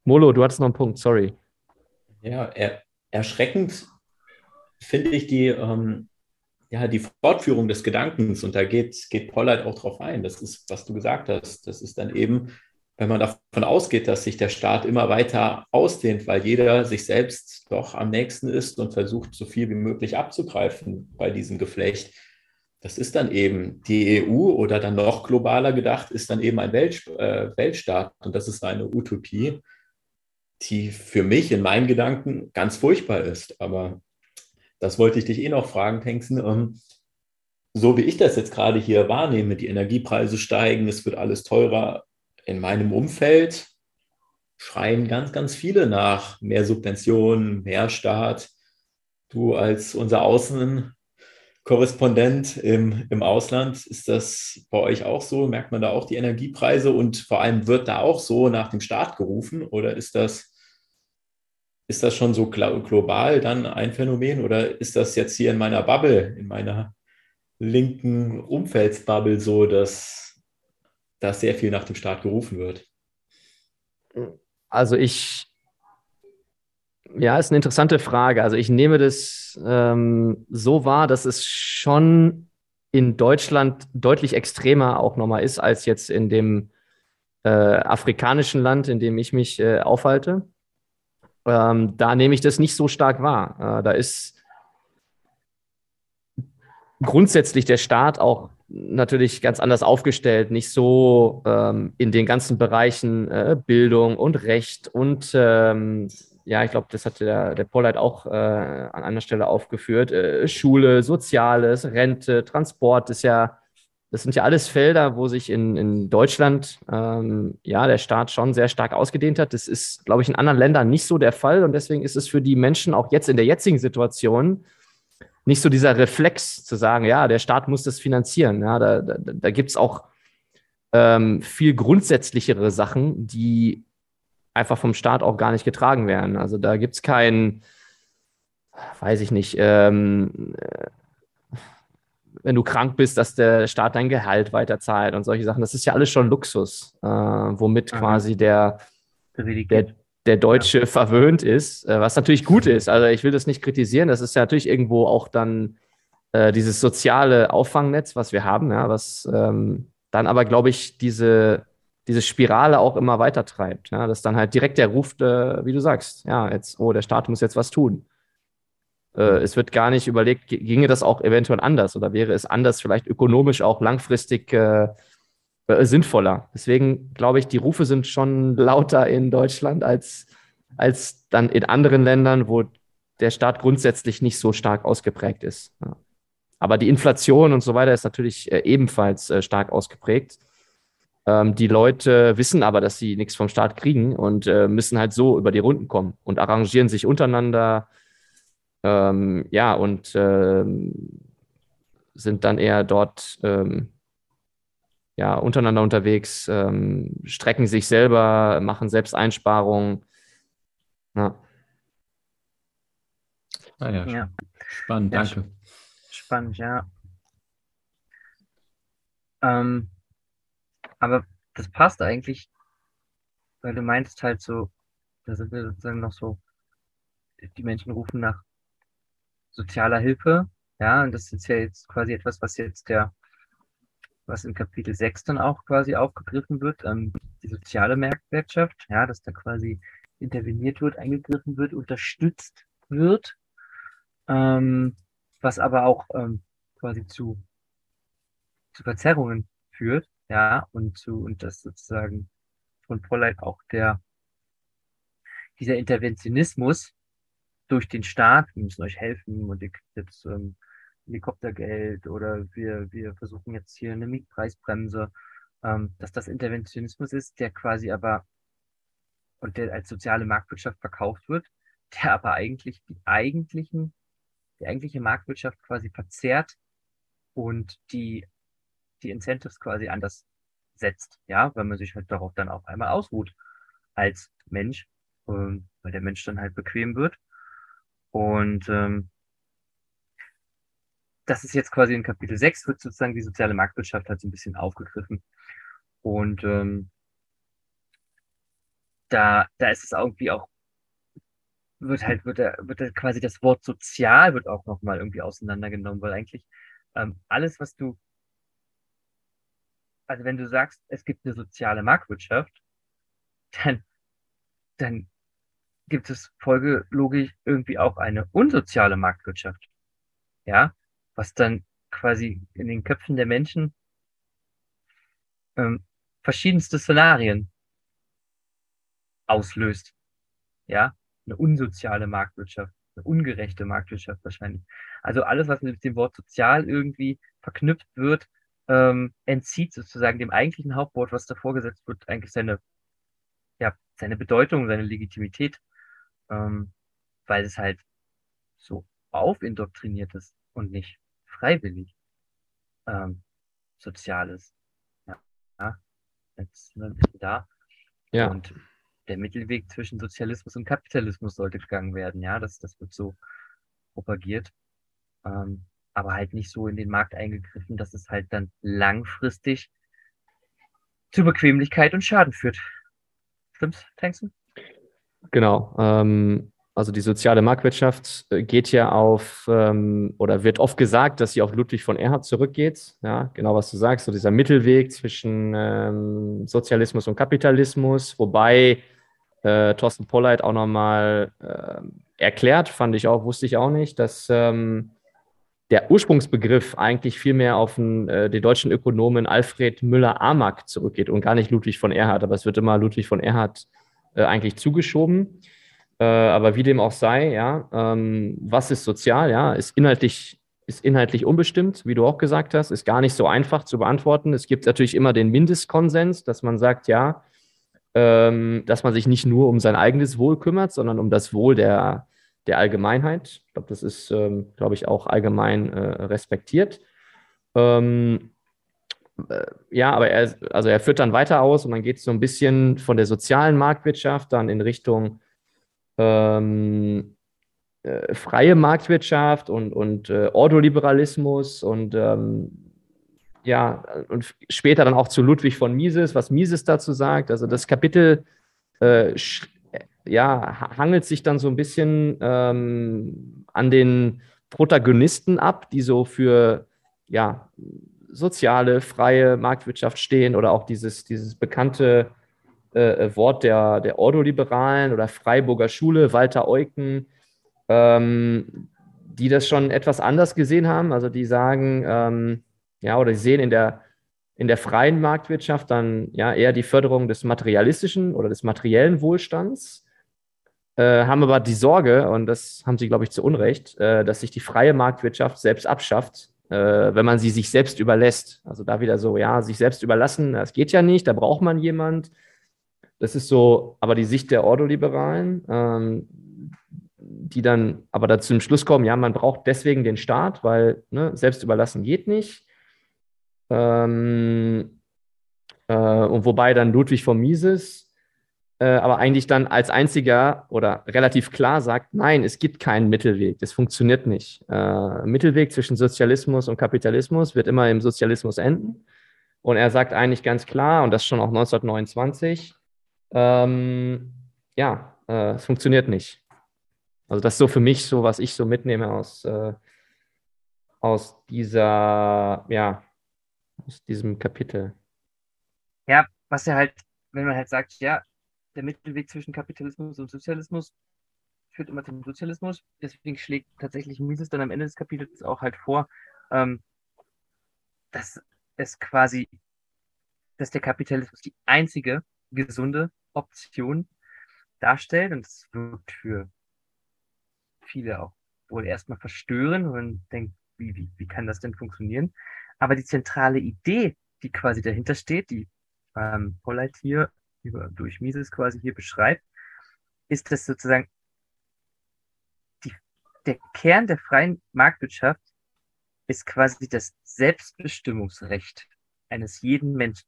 Molo, du hattest noch einen Punkt, sorry. Ja, er, erschreckend finde ich die, ähm, ja, die Fortführung des Gedankens, und da geht, geht Pollard auch drauf ein, das ist, was du gesagt hast, das ist dann eben, wenn man davon ausgeht, dass sich der Staat immer weiter ausdehnt, weil jeder sich selbst doch am nächsten ist und versucht, so viel wie möglich abzugreifen bei diesem Geflecht. Das ist dann eben die EU oder dann noch globaler gedacht, ist dann eben ein Welt, äh, Weltstaat. Und das ist eine Utopie, die für mich in meinen Gedanken ganz furchtbar ist. Aber das wollte ich dich eh noch fragen, Tengsten. Ähm, so wie ich das jetzt gerade hier wahrnehme, die Energiepreise steigen, es wird alles teurer in meinem Umfeld. schreien ganz, ganz viele nach mehr Subventionen, mehr Staat. Du als unser Außenkorrespondent im, im Ausland, ist das bei euch auch so? Merkt man da auch die Energiepreise und vor allem wird da auch so nach dem Staat gerufen oder ist das, ist das schon so global dann ein Phänomen oder ist das jetzt hier in meiner Bubble, in meiner linken Umfeldsbubble so, dass da sehr viel nach dem Staat gerufen wird? Also ich, ja, ist eine interessante Frage. Also ich nehme das ähm, so wahr, dass es schon in Deutschland deutlich extremer auch nochmal ist als jetzt in dem äh, afrikanischen Land, in dem ich mich äh, aufhalte. Ähm, da nehme ich das nicht so stark wahr. Äh, da ist grundsätzlich der Staat auch natürlich ganz anders aufgestellt, nicht so ähm, in den ganzen Bereichen äh, Bildung und Recht und ähm, ja, ich glaube, das hat der, der Pollard auch äh, an einer Stelle aufgeführt. Äh, Schule, Soziales, Rente, Transport ist ja, das sind ja alles Felder, wo sich in, in Deutschland ähm, ja der Staat schon sehr stark ausgedehnt hat. Das ist, glaube ich, in anderen Ländern nicht so der Fall und deswegen ist es für die Menschen auch jetzt in der jetzigen Situation nicht so dieser Reflex zu sagen, ja, der Staat muss das finanzieren. Ja, da da, da gibt es auch ähm, viel grundsätzlichere Sachen, die einfach vom Staat auch gar nicht getragen werden. Also da gibt es keinen, weiß ich nicht, ähm, äh, wenn du krank bist, dass der Staat dein Gehalt weiterzahlt und solche Sachen. Das ist ja alles schon Luxus, äh, womit mhm. quasi der, der, der Deutsche ja. verwöhnt ist, äh, was natürlich gut ist. Also ich will das nicht kritisieren. Das ist ja natürlich irgendwo auch dann äh, dieses soziale Auffangnetz, was wir haben, ja, was ähm, dann aber, glaube ich, diese, diese Spirale auch immer weiter treibt. Ja, dass dann halt direkt der ruft, äh, wie du sagst, ja, jetzt, oh, der Staat muss jetzt was tun. Äh, es wird gar nicht überlegt, ginge das auch eventuell anders oder wäre es anders, vielleicht ökonomisch auch langfristig äh, äh, sinnvoller. Deswegen glaube ich, die Rufe sind schon lauter in Deutschland als, als dann in anderen Ländern, wo der Staat grundsätzlich nicht so stark ausgeprägt ist. Ja. Aber die Inflation und so weiter ist natürlich äh, ebenfalls äh, stark ausgeprägt. Ähm, die Leute wissen aber, dass sie nichts vom Staat kriegen und müssen halt so über die Runden kommen und arrangieren sich untereinander. Ähm, ja, und ähm, sind dann eher dort ähm, ja, untereinander unterwegs, ähm, strecken sich selber, machen selbst Einsparungen. Ja. Ah ja, ja. spannend, ja, danke. Spannend, ja. Ähm, aber das passt eigentlich, weil du meinst halt so, da sind wir sozusagen noch so, die Menschen rufen nach sozialer Hilfe, ja, und das ist ja jetzt quasi etwas, was jetzt der was in Kapitel 6 dann auch quasi aufgegriffen wird, ähm, die soziale Marktwirtschaft, ja, dass da quasi interveniert wird, eingegriffen wird, unterstützt wird, ähm, was aber auch ähm, quasi zu, zu Verzerrungen führt, ja, und zu, und das sozusagen von Polleit auch der, dieser Interventionismus durch den Staat, wir müssen euch helfen und ihr kriegt jetzt ähm, Helikoptergeld oder wir, wir versuchen jetzt hier eine Mietpreisbremse, ähm, dass das Interventionismus ist, der quasi aber und der als soziale Marktwirtschaft verkauft wird, der aber eigentlich die eigentlichen, die eigentliche Marktwirtschaft quasi verzerrt und die, die Incentives quasi anders setzt, ja, weil man sich halt darauf dann auf einmal ausruht als Mensch, ähm, weil der Mensch dann halt bequem wird. Und ähm, das ist jetzt quasi in Kapitel 6, wird sozusagen die soziale Marktwirtschaft halt so ein bisschen aufgegriffen. Und ähm, da, da ist es irgendwie auch, wird halt, wird, wird halt quasi das Wort sozial wird auch nochmal irgendwie auseinandergenommen, weil eigentlich ähm, alles, was du, also wenn du sagst, es gibt eine soziale Marktwirtschaft, dann, dann gibt es folgelogisch irgendwie auch eine unsoziale Marktwirtschaft. Ja, was dann quasi in den Köpfen der Menschen ähm, verschiedenste Szenarien auslöst. Ja, eine unsoziale Marktwirtschaft, eine ungerechte Marktwirtschaft wahrscheinlich. Also alles, was mit dem Wort sozial irgendwie verknüpft wird, ähm, entzieht sozusagen dem eigentlichen Hauptwort, was davor gesetzt wird, eigentlich seine ja, seine Bedeutung, seine Legitimität, ähm, weil es halt so aufindoktriniert ist und nicht freiwillig ähm, Soziales. Ja, ja, jetzt sind wir ein bisschen da. Ja. Und der Mittelweg zwischen Sozialismus und Kapitalismus sollte gegangen werden. Ja, das, das wird so propagiert. Ähm, aber halt nicht so in den Markt eingegriffen, dass es halt dann langfristig zu Bequemlichkeit und Schaden führt. Stimmt's, Tankson? Genau. Ähm, also die soziale Marktwirtschaft äh, geht ja auf ähm, oder wird oft gesagt, dass sie auf Ludwig von Erhard zurückgeht. Ja, genau was du sagst, so dieser Mittelweg zwischen ähm, Sozialismus und Kapitalismus, wobei äh, Thorsten Polleit auch nochmal äh, erklärt, fand ich auch, wusste ich auch nicht, dass ähm, der Ursprungsbegriff eigentlich vielmehr auf den, äh, den deutschen Ökonomen Alfred Müller-Amack zurückgeht und gar nicht Ludwig von Erhard, aber es wird immer Ludwig von Erhard äh, eigentlich zugeschoben. Äh, aber wie dem auch sei, ja, ähm, was ist sozial, ja, ist inhaltlich, ist inhaltlich unbestimmt, wie du auch gesagt hast, ist gar nicht so einfach zu beantworten. Es gibt natürlich immer den Mindestkonsens, dass man sagt, ja, ähm, dass man sich nicht nur um sein eigenes Wohl kümmert, sondern um das Wohl der, der Allgemeinheit. Ich glaube, das ist, ähm, glaube ich, auch allgemein äh, respektiert. Ähm, äh, ja, aber er, also er führt dann weiter aus und dann geht es so ein bisschen von der sozialen Marktwirtschaft dann in Richtung ähm, äh, freie Marktwirtschaft und, und äh, Ordoliberalismus und ähm, ja, und später dann auch zu Ludwig von Mises, was Mises dazu sagt. Also das Kapitel äh, ja, hangelt sich dann so ein bisschen ähm, an den Protagonisten ab, die so für ja, soziale, freie Marktwirtschaft stehen oder auch dieses, dieses bekannte äh, Wort der, der Ordoliberalen oder Freiburger Schule, Walter Eucken, ähm, die das schon etwas anders gesehen haben. Also die sagen, ähm, ja, oder sie sehen in der, in der freien Marktwirtschaft dann ja eher die Förderung des materialistischen oder des materiellen Wohlstands, äh, haben aber die Sorge, und das haben sie, glaube ich, zu Unrecht, äh, dass sich die freie Marktwirtschaft selbst abschafft, äh, wenn man sie sich selbst überlässt. Also da wieder so, ja, sich selbst überlassen, das geht ja nicht, da braucht man jemand. Das ist so, aber die Sicht der Ordoliberalen, ähm, die dann aber dazu zum Schluss kommen, ja, man braucht deswegen den Staat, weil ne, selbst überlassen geht nicht. Ähm, äh, und wobei dann Ludwig von Mises äh, aber eigentlich dann als einziger oder relativ klar sagt, nein, es gibt keinen Mittelweg, das funktioniert nicht. Äh, Mittelweg zwischen Sozialismus und Kapitalismus wird immer im Sozialismus enden. Und er sagt eigentlich ganz klar, und das schon auch 1929, ähm, ja, äh, es funktioniert nicht. Also das ist so für mich so, was ich so mitnehme aus, äh, aus dieser, ja, aus diesem Kapitel. Ja, was er halt, wenn man halt sagt, ja, der Mittelweg zwischen Kapitalismus und Sozialismus führt immer zum Sozialismus. Deswegen schlägt tatsächlich Mises dann am Ende des Kapitels auch halt vor, ähm, dass es quasi, dass der Kapitalismus die einzige gesunde Option darstellt. Und das wirkt für viele auch wohl erstmal verstören und denkt, wie, wie, wie kann das denn funktionieren? Aber die zentrale Idee, die quasi dahinter steht, die ähm, Polleit hier über, durch Mises quasi hier beschreibt, ist, dass sozusagen die, der Kern der freien Marktwirtschaft ist quasi das Selbstbestimmungsrecht eines jeden Menschen.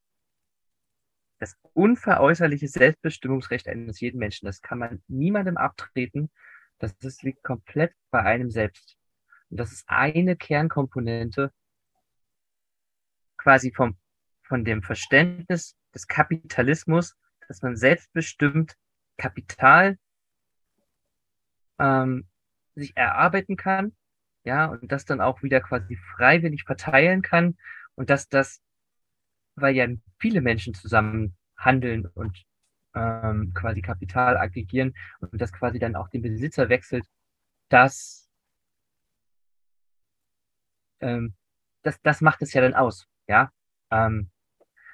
Das unveräußerliche Selbstbestimmungsrecht eines jeden Menschen. Das kann man niemandem abtreten. Das, das liegt komplett bei einem selbst. Und das ist eine Kernkomponente quasi vom, von dem Verständnis des Kapitalismus, dass man selbstbestimmt Kapital ähm, sich erarbeiten kann, ja, und das dann auch wieder quasi freiwillig verteilen kann und dass das, weil ja viele Menschen zusammen handeln und ähm, quasi Kapital aggregieren und das quasi dann auch den Besitzer wechselt, dass ähm, das, das macht es ja dann aus. Ja. Ähm,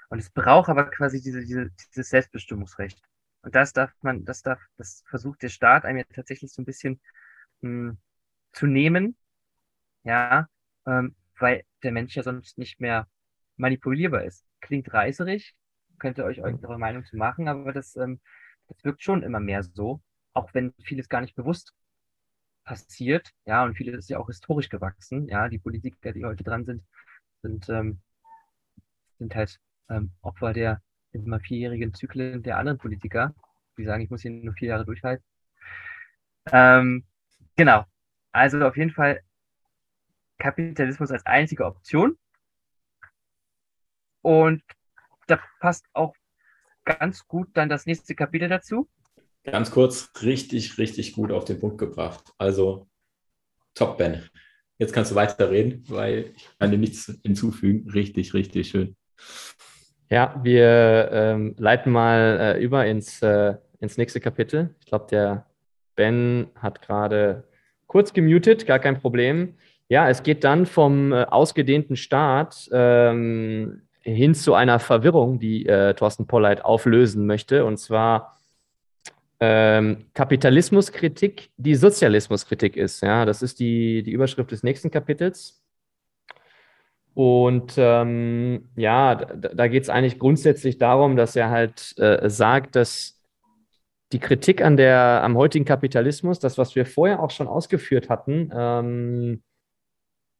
und es braucht aber quasi diese, diese, dieses Selbstbestimmungsrecht. Und das darf man, das darf, das versucht der Staat einem ja tatsächlich so ein bisschen mh, hm, zu nehmen, ja, ähm, weil der Mensch ja sonst nicht mehr manipulierbar ist. Klingt reißerig, könnt ihr euch eure Meinung zu machen, aber das ähm, es wirkt schon immer mehr so, auch wenn vieles gar nicht bewusst passiert, ja, und vieles ist ja auch historisch gewachsen, ja, die Politiker, die heute dran sind, sind, ähm, sind halt ähm, Opfer der immer vierjährigen Zyklen der anderen Politiker, die sagen, ich muss hier nur vier Jahre durchhalten. Ähm, genau. Also auf jeden Fall Kapitalismus als einzige Option. Und da passt auch ganz gut dann das nächste Kapitel dazu. Ganz kurz, richtig, richtig gut auf den Punkt gebracht. Also, top, Ben. Jetzt kannst du weiterreden, weil ich kann dir nichts hinzufügen. Richtig, richtig schön. Ja, wir ähm, leiten mal äh, über ins, äh, ins nächste Kapitel. Ich glaube, der Ben hat gerade kurz gemutet, gar kein Problem. Ja, es geht dann vom äh, ausgedehnten Staat ähm, hin zu einer Verwirrung, die äh, Thorsten Polleit auflösen möchte, und zwar ähm, Kapitalismuskritik, die Sozialismuskritik ist. Ja, das ist die, die Überschrift des nächsten Kapitels. Und ähm, ja, da, da geht es eigentlich grundsätzlich darum, dass er halt äh, sagt, dass die Kritik an der, am heutigen Kapitalismus, das, was wir vorher auch schon ausgeführt hatten, ähm,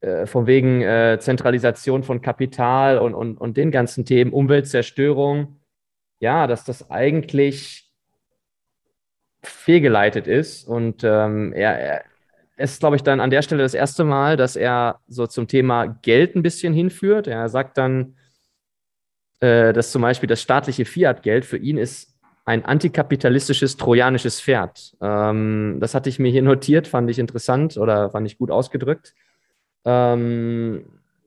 äh, von wegen äh, Zentralisation von Kapital und, und, und den ganzen Themen, Umweltzerstörung, ja, dass das eigentlich fehlgeleitet ist. Und ähm, er, er ist, glaube ich, dann an der Stelle das erste Mal, dass er so zum Thema Geld ein bisschen hinführt. Er sagt dann, äh, dass zum Beispiel das staatliche Fiat-Geld für ihn ist ein antikapitalistisches trojanisches Pferd. Ähm, das hatte ich mir hier notiert, fand ich interessant oder fand ich gut ausgedrückt. Ähm,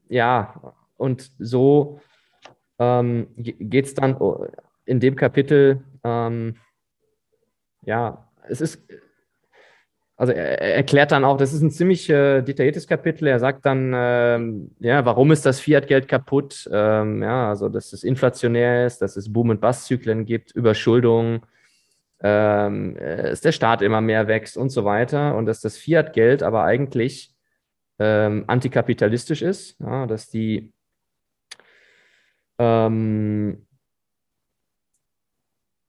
ja, und so ähm, geht es dann in dem Kapitel, ähm, ja, es ist, also er, er, erklärt dann auch, das ist ein ziemlich äh, detailliertes Kapitel. Er sagt dann, ähm, ja, warum ist das Fiat-Geld kaputt? Ähm, ja, also dass es inflationär ist, dass es Boom- und Bass-Zyklen gibt, Überschuldung, ähm, dass der Staat immer mehr wächst und so weiter und dass das Fiat-Geld aber eigentlich ähm, antikapitalistisch ist, ja, dass die ähm,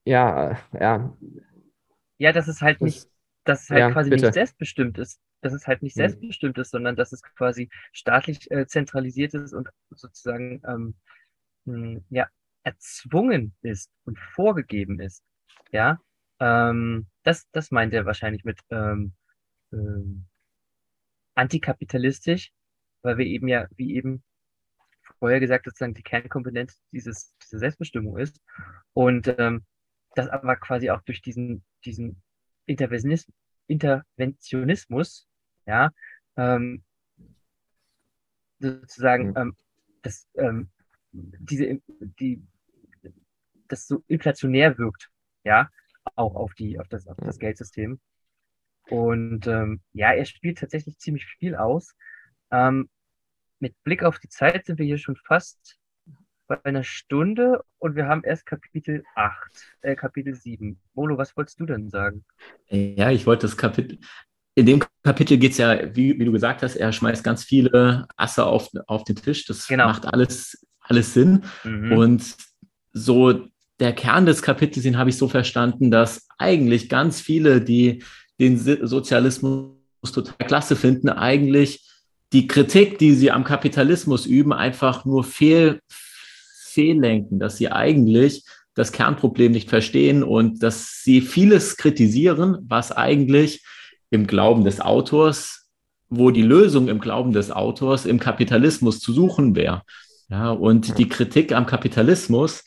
ja, ja. Ja, dass es halt nicht, dass es halt ja, quasi bitte. nicht selbstbestimmt ist. Dass es halt nicht hm. selbstbestimmt ist, sondern dass es quasi staatlich äh, zentralisiert ist und sozusagen ähm, mh, hm, ja, erzwungen ist und vorgegeben ist. Ja, ähm, das, das meint er wahrscheinlich mit ähm, ähm, antikapitalistisch, weil wir eben ja, wie eben vorher gesagt, sozusagen die Kernkomponente dieses, diese Selbstbestimmung ist. Und ähm, das aber quasi auch durch diesen, diesen Interventionismus, Interventionismus ja, ähm, sozusagen, ähm, das, ähm, diese, die, das so inflationär wirkt, ja, auch auf die, auf das, auf das Geldsystem. Und ähm, ja, er spielt tatsächlich ziemlich viel aus. Ähm, mit Blick auf die Zeit sind wir hier schon fast bei einer Stunde und wir haben erst Kapitel 8, äh, Kapitel 7. Molo, was wolltest du denn sagen? Ja, ich wollte das Kapitel. In dem Kapitel geht es ja, wie, wie, du gesagt hast, er schmeißt ganz viele Asse auf, auf den Tisch. Das genau. macht alles, alles Sinn. Mhm. Und so der Kern des Kapitels, den habe ich so verstanden, dass eigentlich ganz viele, die den Sozialismus total klasse finden, eigentlich die Kritik, die sie am Kapitalismus üben, einfach nur fehl, fehllenken, dass sie eigentlich das Kernproblem nicht verstehen und dass sie vieles kritisieren, was eigentlich im Glauben des Autors, wo die Lösung im Glauben des Autors im Kapitalismus zu suchen wäre. Ja, und die Kritik am Kapitalismus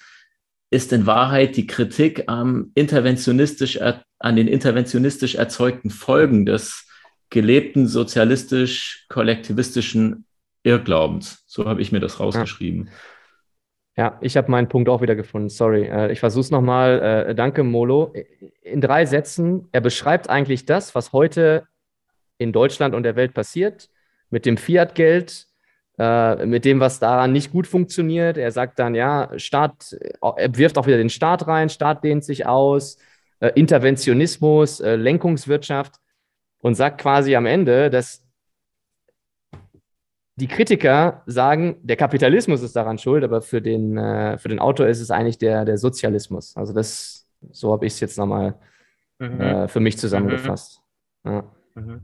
ist in Wahrheit die Kritik am interventionistisch, an den interventionistisch erzeugten Folgen des gelebten sozialistisch-kollektivistischen Irrglaubens. So habe ich mir das rausgeschrieben. Ja, ich habe meinen Punkt auch wieder gefunden. Sorry. Äh, ich versuche es nochmal. Äh, danke, Molo. In drei Sätzen. Er beschreibt eigentlich das, was heute in Deutschland und der Welt passiert, mit dem Fiat-Geld, äh, mit dem, was daran nicht gut funktioniert. Er sagt dann, ja, Staat, er wirft auch wieder den Staat rein, Staat dehnt sich aus, äh, Interventionismus, äh, Lenkungswirtschaft und sagt quasi am Ende, dass die Kritiker sagen, der Kapitalismus ist daran schuld, aber für den, äh, für den Autor ist es eigentlich der, der Sozialismus. Also das So habe ich es jetzt nochmal mhm. äh, für mich zusammengefasst. Mhm. Ja. Mhm.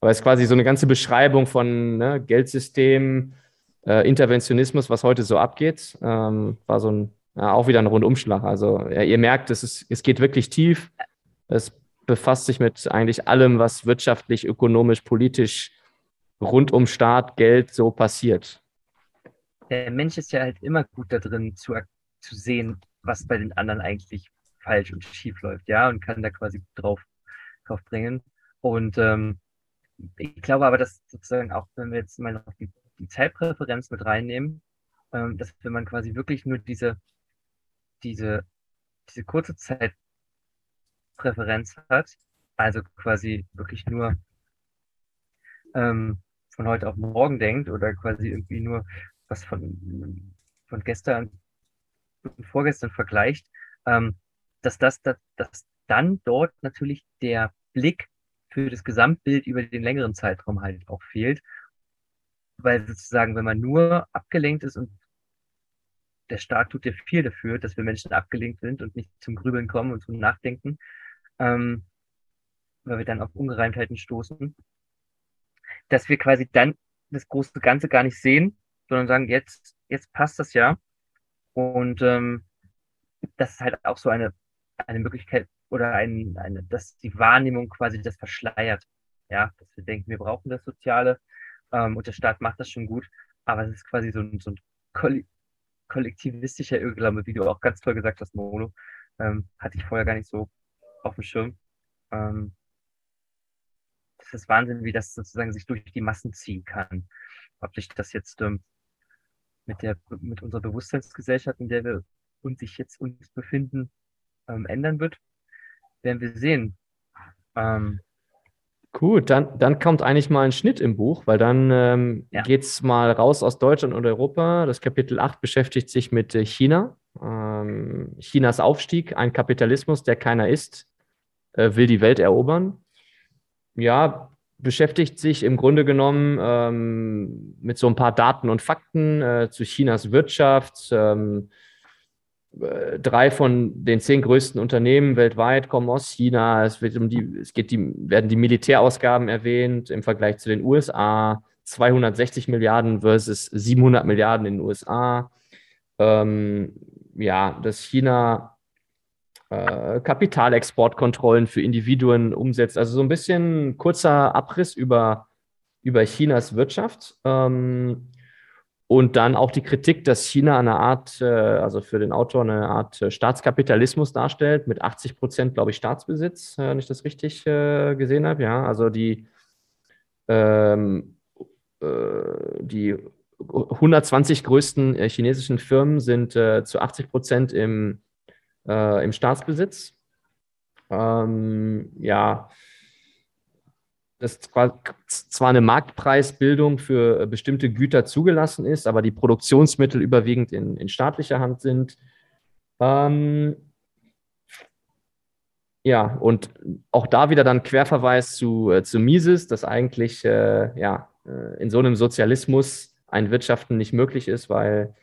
Aber es ist quasi so eine ganze Beschreibung von ne, Geldsystem, äh, Interventionismus, was heute so abgeht. Ähm, war so ein, ja, auch wieder ein Rundumschlag. Also ja, ihr merkt, es, ist, es geht wirklich tief. Es befasst sich mit eigentlich allem, was wirtschaftlich, ökonomisch, politisch rund um Staat, Geld so passiert. Der Mensch ist ja halt immer gut da drin zu, zu sehen, was bei den anderen eigentlich falsch und schief läuft, ja, und kann da quasi drauf, drauf bringen. Und ähm, ich glaube aber, dass sozusagen auch, wenn wir jetzt mal noch die, die Zeitpräferenz mit reinnehmen, ähm, dass wenn man quasi wirklich nur diese, diese, diese kurze Zeitpräferenz hat, also quasi wirklich nur ähm, von heute auf morgen denkt oder quasi irgendwie nur was von, von gestern und vorgestern vergleicht, ähm, dass das, dass, dass dann dort natürlich der Blick für das Gesamtbild über den längeren Zeitraum halt auch fehlt. Weil sozusagen, wenn man nur abgelenkt ist und der Staat tut ja viel dafür, dass wir Menschen abgelenkt sind und nicht zum Grübeln kommen und zum Nachdenken, ähm, weil wir dann auf Ungereimtheiten stoßen, dass wir quasi dann das große Ganze gar nicht sehen, sondern sagen, jetzt, jetzt passt das ja. Und ähm, das ist halt auch so eine, eine Möglichkeit oder ein, eine, dass die Wahrnehmung quasi das verschleiert. Ja, dass wir denken, wir brauchen das Soziale ähm, und der Staat macht das schon gut, aber es ist quasi so ein, so ein kollektivistischer Irrglaube, wie du auch ganz toll gesagt hast, Mono. Ähm, hatte ich vorher gar nicht so auf dem Schirm. Ähm, das ist Wahnsinn, wie das sozusagen sich durch die Massen ziehen kann. Ob sich das jetzt ähm, mit der mit unserer Bewusstseinsgesellschaft, in der wir uns sich jetzt uns befinden, ähm, ändern wird, werden wir sehen. Ähm, Gut, dann, dann kommt eigentlich mal ein Schnitt im Buch, weil dann ähm, ja. geht es mal raus aus Deutschland und Europa. Das Kapitel 8 beschäftigt sich mit äh, China. Ähm, Chinas Aufstieg, ein Kapitalismus, der keiner ist, äh, will die Welt erobern. Ja, beschäftigt sich im Grunde genommen ähm, mit so ein paar Daten und Fakten äh, zu Chinas Wirtschaft, ähm, äh, drei von den zehn größten Unternehmen weltweit kommen aus China. Es, wird um die, es geht die, werden die Militärausgaben erwähnt im Vergleich zu den USA. 260 Milliarden versus 700 Milliarden in den USA. Ähm, ja, dass China äh, Kapitalexportkontrollen für Individuen umsetzt. Also so ein bisschen kurzer Abriss über, über Chinas Wirtschaft. Ähm, und dann auch die Kritik, dass China eine Art, äh, also für den Autor eine Art äh, Staatskapitalismus darstellt, mit 80 Prozent, glaube ich, Staatsbesitz, wenn ich das richtig äh, gesehen habe. Ja, also die, ähm, die 120 größten chinesischen Firmen sind zu 80 Prozent im, im Staatsbesitz. Ähm, ja, dass zwar eine Marktpreisbildung für äh, bestimmte Güter zugelassen ist, aber die Produktionsmittel überwiegend in, in staatlicher Hand sind. Ähm, ja, und auch da wieder dann Querverweis zu, äh, zu Mises, dass eigentlich äh, ja, äh, in so einem Sozialismus ein Wirtschaften nicht möglich ist, weil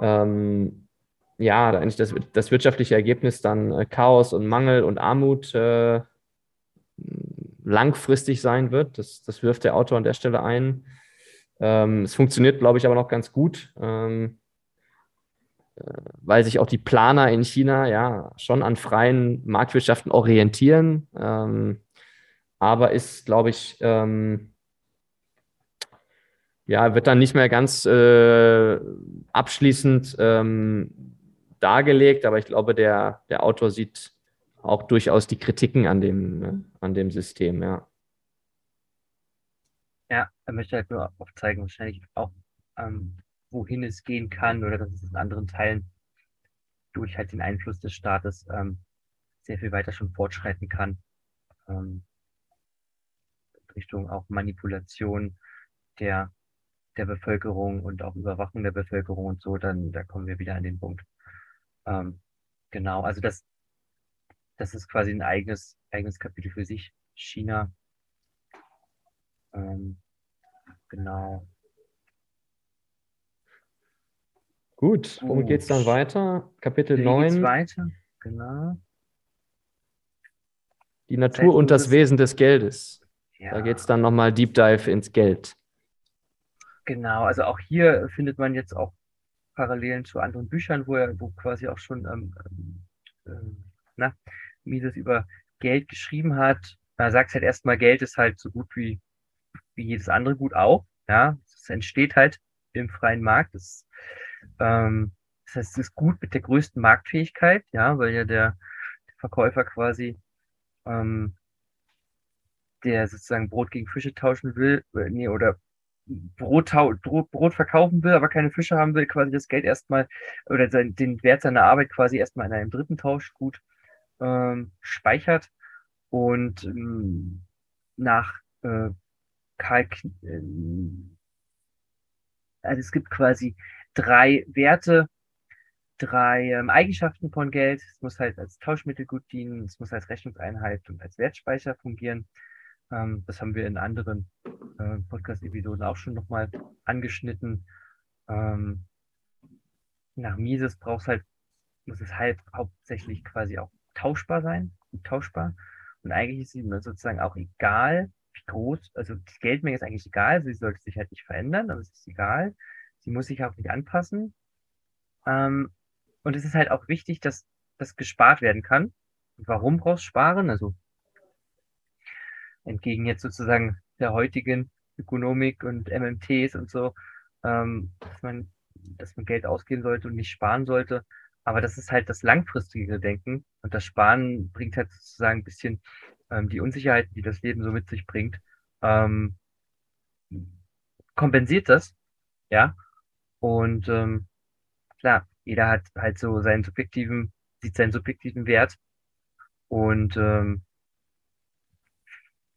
ähm, ja, eigentlich das, das wirtschaftliche Ergebnis dann äh, Chaos und Mangel und Armut äh, langfristig sein wird. Das, das wirft der Autor an der Stelle ein. Ähm, es funktioniert, glaube ich, aber noch ganz gut, ähm, äh, weil sich auch die Planer in China ja schon an freien Marktwirtschaften orientieren. Ähm, aber ist, glaube ich, ähm, ja, wird dann nicht mehr ganz äh, abschließend ähm, dargelegt, aber ich glaube, der, der Autor sieht auch durchaus die Kritiken an dem, ne, an dem System, ja. Ja, er möchte halt nur aufzeigen, wahrscheinlich auch, ähm, wohin es gehen kann oder dass es in anderen Teilen durch halt den Einfluss des Staates ähm, sehr viel weiter schon fortschreiten kann. Ähm, Richtung auch Manipulation der, der Bevölkerung und auch Überwachung der Bevölkerung und so, dann da kommen wir wieder an den Punkt. Ähm, genau, also das das ist quasi ein eigenes, eigenes Kapitel für sich. China. Ähm, genau. Gut, womit geht es dann weiter? Kapitel Wie 9. weiter? genau. Die Natur und das Wesen des Geldes. Ja. Da geht es dann nochmal Deep Dive ins Geld. Genau, also auch hier findet man jetzt auch Parallelen zu anderen Büchern, wo er, wo quasi auch schon ähm, ähm, na, Mises über Geld geschrieben hat. Er sagt halt erstmal, Geld ist halt so gut wie, wie jedes andere Gut auch. Ja, es entsteht halt im freien Markt. Das, ähm, das heißt, es ist gut mit der größten Marktfähigkeit, ja, weil ja der, der Verkäufer quasi ähm, der sozusagen Brot gegen Fische tauschen will, äh, nee, oder Brot, Brot verkaufen will, aber keine Fische haben will, quasi das Geld erstmal oder sein, den Wert seiner Arbeit quasi erstmal in einem dritten Tauschgut ähm, speichert und ähm, nach äh, Karl, äh, also es gibt quasi drei Werte, drei ähm, Eigenschaften von Geld. Es muss halt als Tauschmittelgut dienen, es muss als Rechnungseinheit und als Wertspeicher fungieren. Ähm, das haben wir in anderen äh, Podcast-Episoden auch schon nochmal angeschnitten. Ähm, nach Mises braucht es halt, muss es halt hauptsächlich quasi auch tauschbar sein, tauschbar. Und eigentlich ist es sozusagen auch egal, wie groß, also die Geldmenge ist eigentlich egal, sie sollte sich halt nicht verändern, aber es ist egal. Sie muss sich auch nicht anpassen. Ähm, und es ist halt auch wichtig, dass das gespart werden kann. Und warum brauchst du sparen? Also entgegen jetzt sozusagen der heutigen Ökonomik und MMTs und so, ähm, dass man, dass man Geld ausgeben sollte und nicht sparen sollte. Aber das ist halt das langfristige Denken und das Sparen bringt halt sozusagen ein bisschen ähm, die Unsicherheit, die das Leben so mit sich bringt, ähm, kompensiert das, ja. Und ähm, klar, jeder hat halt so seinen subjektiven, sieht seinen subjektiven Wert und ähm,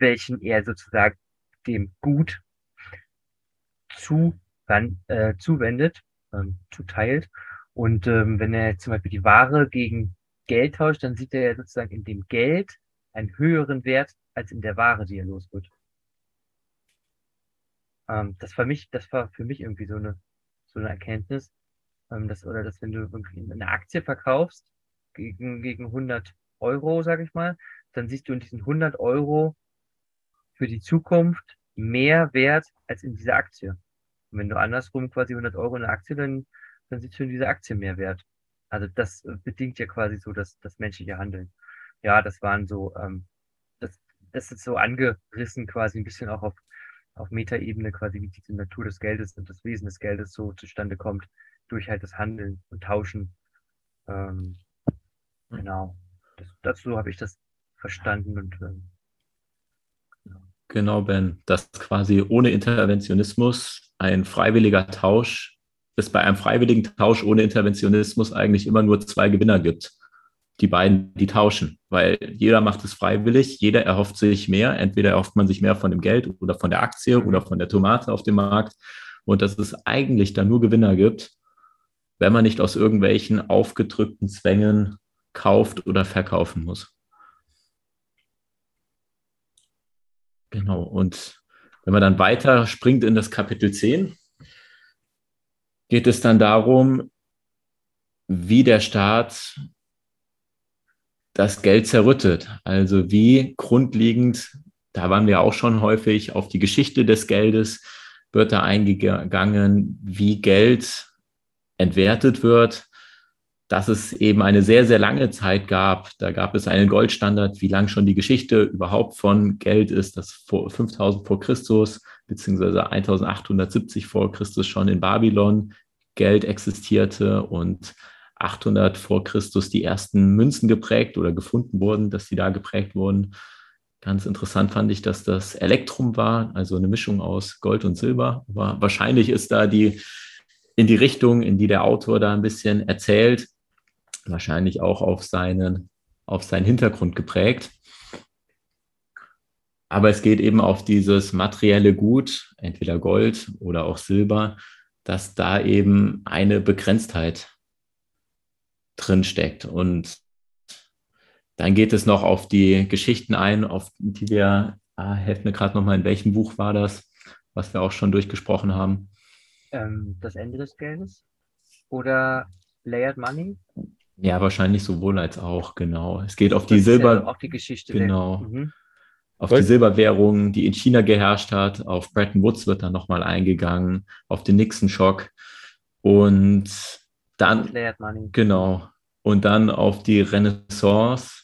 welchen er sozusagen dem Gut zu, äh, zuwendet, ähm, zuteilt. Und ähm, wenn er zum Beispiel die Ware gegen Geld tauscht, dann sieht er ja sozusagen in dem Geld einen höheren Wert als in der Ware, die er los wird. Ähm, das war mich, das war für mich irgendwie so eine, so eine Erkenntnis, ähm, dass, oder dass wenn du eine Aktie verkaufst gegen, gegen 100 Euro, sage ich mal, dann siehst du in diesen 100 Euro für die Zukunft mehr wert als in dieser Aktie. Und wenn du andersrum quasi 100 Euro in eine Aktie, dann, dann siehst du in dieser Aktie mehr wert. Also das äh, bedingt ja quasi so das, das menschliche Handeln. Ja, das waren so, ähm, das, das ist so angerissen quasi ein bisschen auch auf, auf Metaebene quasi, wie diese Natur des Geldes und das Wesen des Geldes so zustande kommt, durch halt das Handeln und Tauschen. Ähm, genau. Das, dazu habe ich das verstanden und ähm, Genau, Ben, dass quasi ohne Interventionismus ein freiwilliger Tausch, es bei einem freiwilligen Tausch ohne Interventionismus eigentlich immer nur zwei Gewinner gibt. Die beiden, die tauschen, weil jeder macht es freiwillig, jeder erhofft sich mehr. Entweder erhofft man sich mehr von dem Geld oder von der Aktie oder von der Tomate auf dem Markt. Und dass es eigentlich da nur Gewinner gibt, wenn man nicht aus irgendwelchen aufgedrückten Zwängen kauft oder verkaufen muss. Genau. Und wenn man dann weiter springt in das Kapitel 10, geht es dann darum, wie der Staat das Geld zerrüttet. Also wie grundlegend, da waren wir auch schon häufig auf die Geschichte des Geldes, wird da eingegangen, wie Geld entwertet wird, dass es eben eine sehr, sehr lange Zeit gab. Da gab es einen Goldstandard, wie lang schon die Geschichte überhaupt von Geld ist, das vor 5000 vor Christus beziehungsweise 1870 vor Christus schon in Babylon Geld existierte und 800 vor Christus die ersten Münzen geprägt oder gefunden wurden, dass sie da geprägt wurden. Ganz interessant fand ich, dass das Elektrum war, also eine Mischung aus Gold und Silber. Aber wahrscheinlich ist da die in die Richtung, in die der Autor da ein bisschen erzählt, wahrscheinlich auch auf seinen, auf seinen Hintergrund geprägt. Aber es geht eben auf dieses materielle Gut, entweder Gold oder auch Silber, dass da eben eine Begrenztheit drin steckt. Und dann geht es noch auf die Geschichten ein, auf die wir, ah, helft mir gerade nochmal, in welchem Buch war das, was wir auch schon durchgesprochen haben? Ähm, das Ende des Geldes oder Layered Money? Ja, wahrscheinlich sowohl als auch, genau. Es geht auf die Silber. Auch die Geschichte. Genau. Mhm. Auf die Silberwährung, die in China geherrscht hat. Auf Bretton Woods wird dann nochmal eingegangen. Auf den Nixon-Schock. Und dann. Genau. Und dann auf die Renaissance,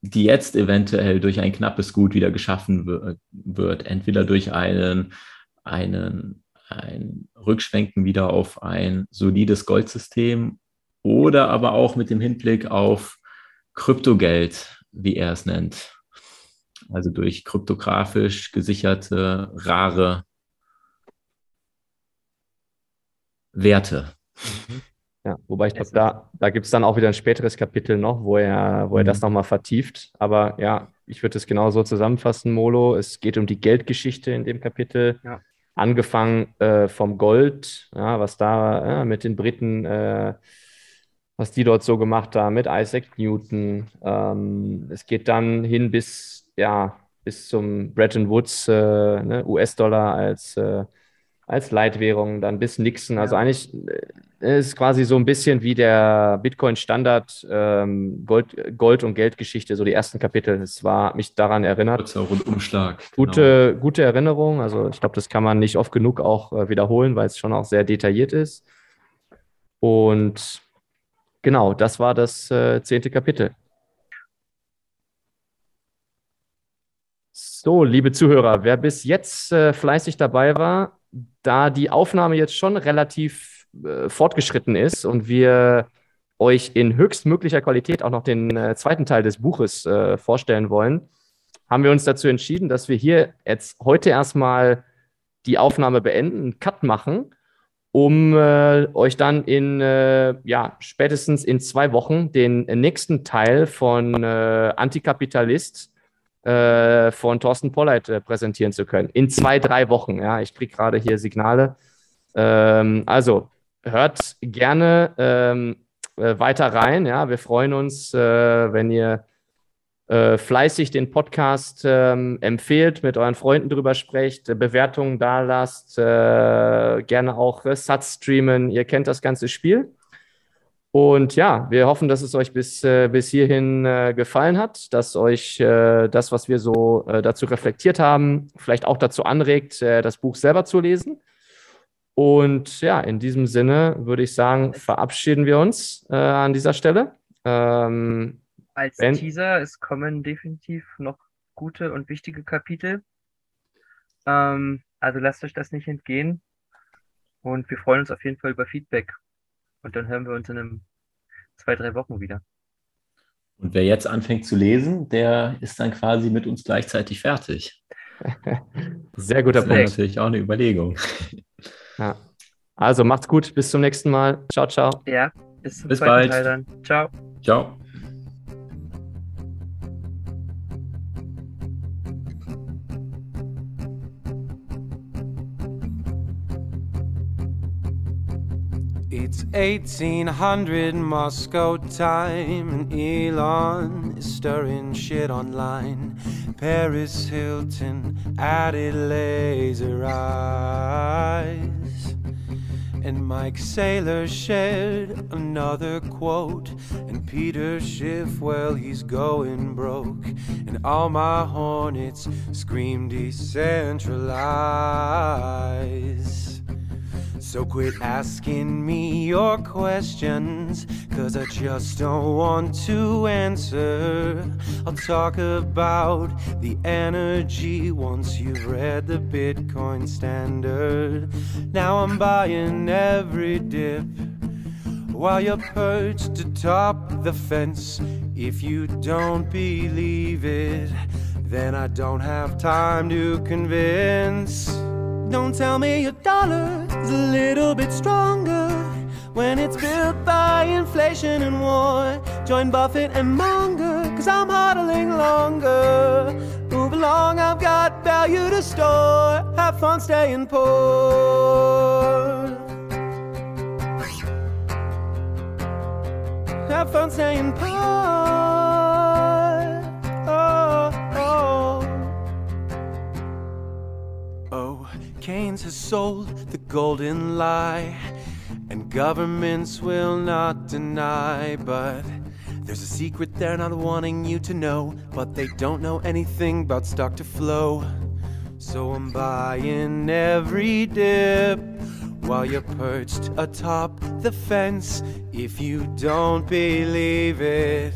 die jetzt eventuell durch ein knappes Gut wieder geschaffen wird. Entweder durch einen, einen, ein Rückschwenken wieder auf ein solides Goldsystem oder aber auch mit dem Hinblick auf Kryptogeld, wie er es nennt. Also durch kryptografisch gesicherte, rare Werte. Mhm. Ja, wobei ich glaube, da, da gibt es dann auch wieder ein späteres Kapitel noch, wo er, wo er mhm. das nochmal vertieft. Aber ja, ich würde es genau so zusammenfassen, Molo. Es geht um die Geldgeschichte in dem Kapitel. Ja. Angefangen äh, vom Gold, ja, was da ja, mit den Briten äh, was die dort so gemacht haben mit Isaac Newton. Ähm, es geht dann hin bis, ja, bis zum Bretton Woods, äh, ne, US-Dollar als, äh, als Leitwährung, dann bis Nixon. Also eigentlich äh, ist quasi so ein bisschen wie der Bitcoin-Standard ähm, Gold, Gold- und Geldgeschichte, so die ersten Kapitel. Es war mich daran erinnert. Kurzer Rundumschlag. Gute, genau. gute Erinnerung. Also ich glaube, das kann man nicht oft genug auch äh, wiederholen, weil es schon auch sehr detailliert ist. Und Genau, das war das äh, zehnte Kapitel. So, liebe Zuhörer, wer bis jetzt äh, fleißig dabei war, da die Aufnahme jetzt schon relativ äh, fortgeschritten ist und wir euch in höchstmöglicher Qualität auch noch den äh, zweiten Teil des Buches äh, vorstellen wollen, haben wir uns dazu entschieden, dass wir hier jetzt heute erstmal die Aufnahme beenden, einen Cut machen um äh, euch dann in, äh, ja, spätestens in zwei Wochen den nächsten Teil von äh, Antikapitalist äh, von Thorsten Polleit äh, präsentieren zu können. In zwei, drei Wochen. Ja, ich kriege gerade hier Signale. Ähm, also hört gerne ähm, äh, weiter rein. Ja, wir freuen uns, wenn ihr äh, fleißig den Podcast ähm, empfehlt, mit euren Freunden drüber sprecht, äh, Bewertungen da lasst, äh, gerne auch äh, Satz streamen. Ihr kennt das ganze Spiel. Und ja, wir hoffen, dass es euch bis, äh, bis hierhin gefallen hat, dass euch das, was wir so dazu reflektiert haben, vielleicht auch dazu anregt, das Buch selber zu lesen. Und ja, in diesem Sinne würde ich sagen, verabschieden wir uns an dieser Stelle. Ähm, als ben? Teaser, es kommen definitiv noch gute und wichtige Kapitel. Ähm, also lasst euch das nicht entgehen. Und wir freuen uns auf jeden Fall über Feedback. Und dann hören wir uns in einem zwei, drei Wochen wieder. Und wer jetzt anfängt zu lesen, der ist dann quasi mit uns gleichzeitig fertig. [laughs] Sehr guter Punkt. Das ist natürlich auch eine Überlegung. Ja. [laughs] Also macht's gut, bis zum nächsten Mal. Ciao, ciao. Ja, bis zum bis zweiten bald. Teil dann. Ciao. Ciao. It's 1800 Moscow time, and Elon is stirring shit online. Paris Hilton added laser eyes. And Mike Saylor shared another quote. And Peter Schiff, well, he's going broke. And all my hornets scream decentralize. So quit asking me your questions, cause I just don't want to answer. I'll talk about the energy once you've read the Bitcoin standard. Now I'm buying every dip while you're perched atop the fence. If you don't believe it, then I don't have time to convince. Don't tell me your dollar is a little bit stronger when it's built by inflation and war. Join Buffett and Munger, cause I'm hodling longer. Move along, I've got value to store. Have fun staying poor. Have fun staying poor. Keynes has sold the golden lie. and governments will not deny, but there's a secret they're not wanting you to know, but they don't know anything about stock to flow. So I'm buying every dip while you're perched atop the fence. If you don't believe it,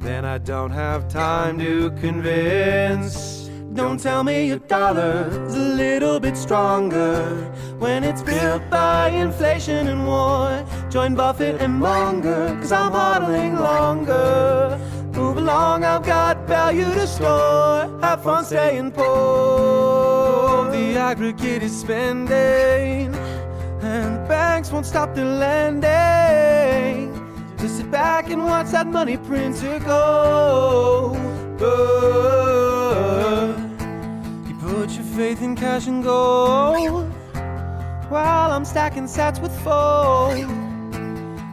then I don't have time to convince. Don't tell me your dollar's a little bit stronger when it's built by inflation and war. Join Buffett and Munger, cause I'm hodling longer. Move along, I've got value to store. Have fun staying poor. The aggregate is spending, and the banks won't stop their lending. Just sit back and watch that money printer go. Your faith in cash and gold while I'm stacking sats with fold.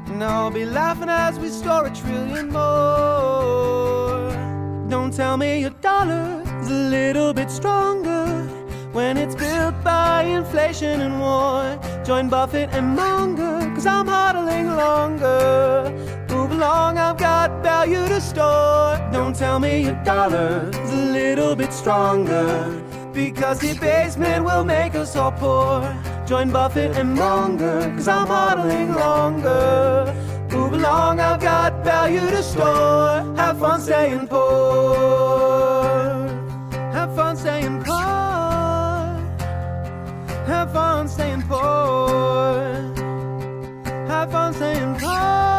And I'll be laughing as we store a trillion more. Don't tell me your dollar's a little bit stronger when it's built by inflation and war. Join Buffett and Munger, cause I'm hodling longer. Move along, I've got value to store. Don't tell me your dollar's a little bit stronger. Because the basement will make us all poor. Join Buffett and Munger, cause I'm modeling longer. Move along, I've got value to store. Have fun staying poor. Have fun staying poor. Have fun staying poor. Have fun staying poor.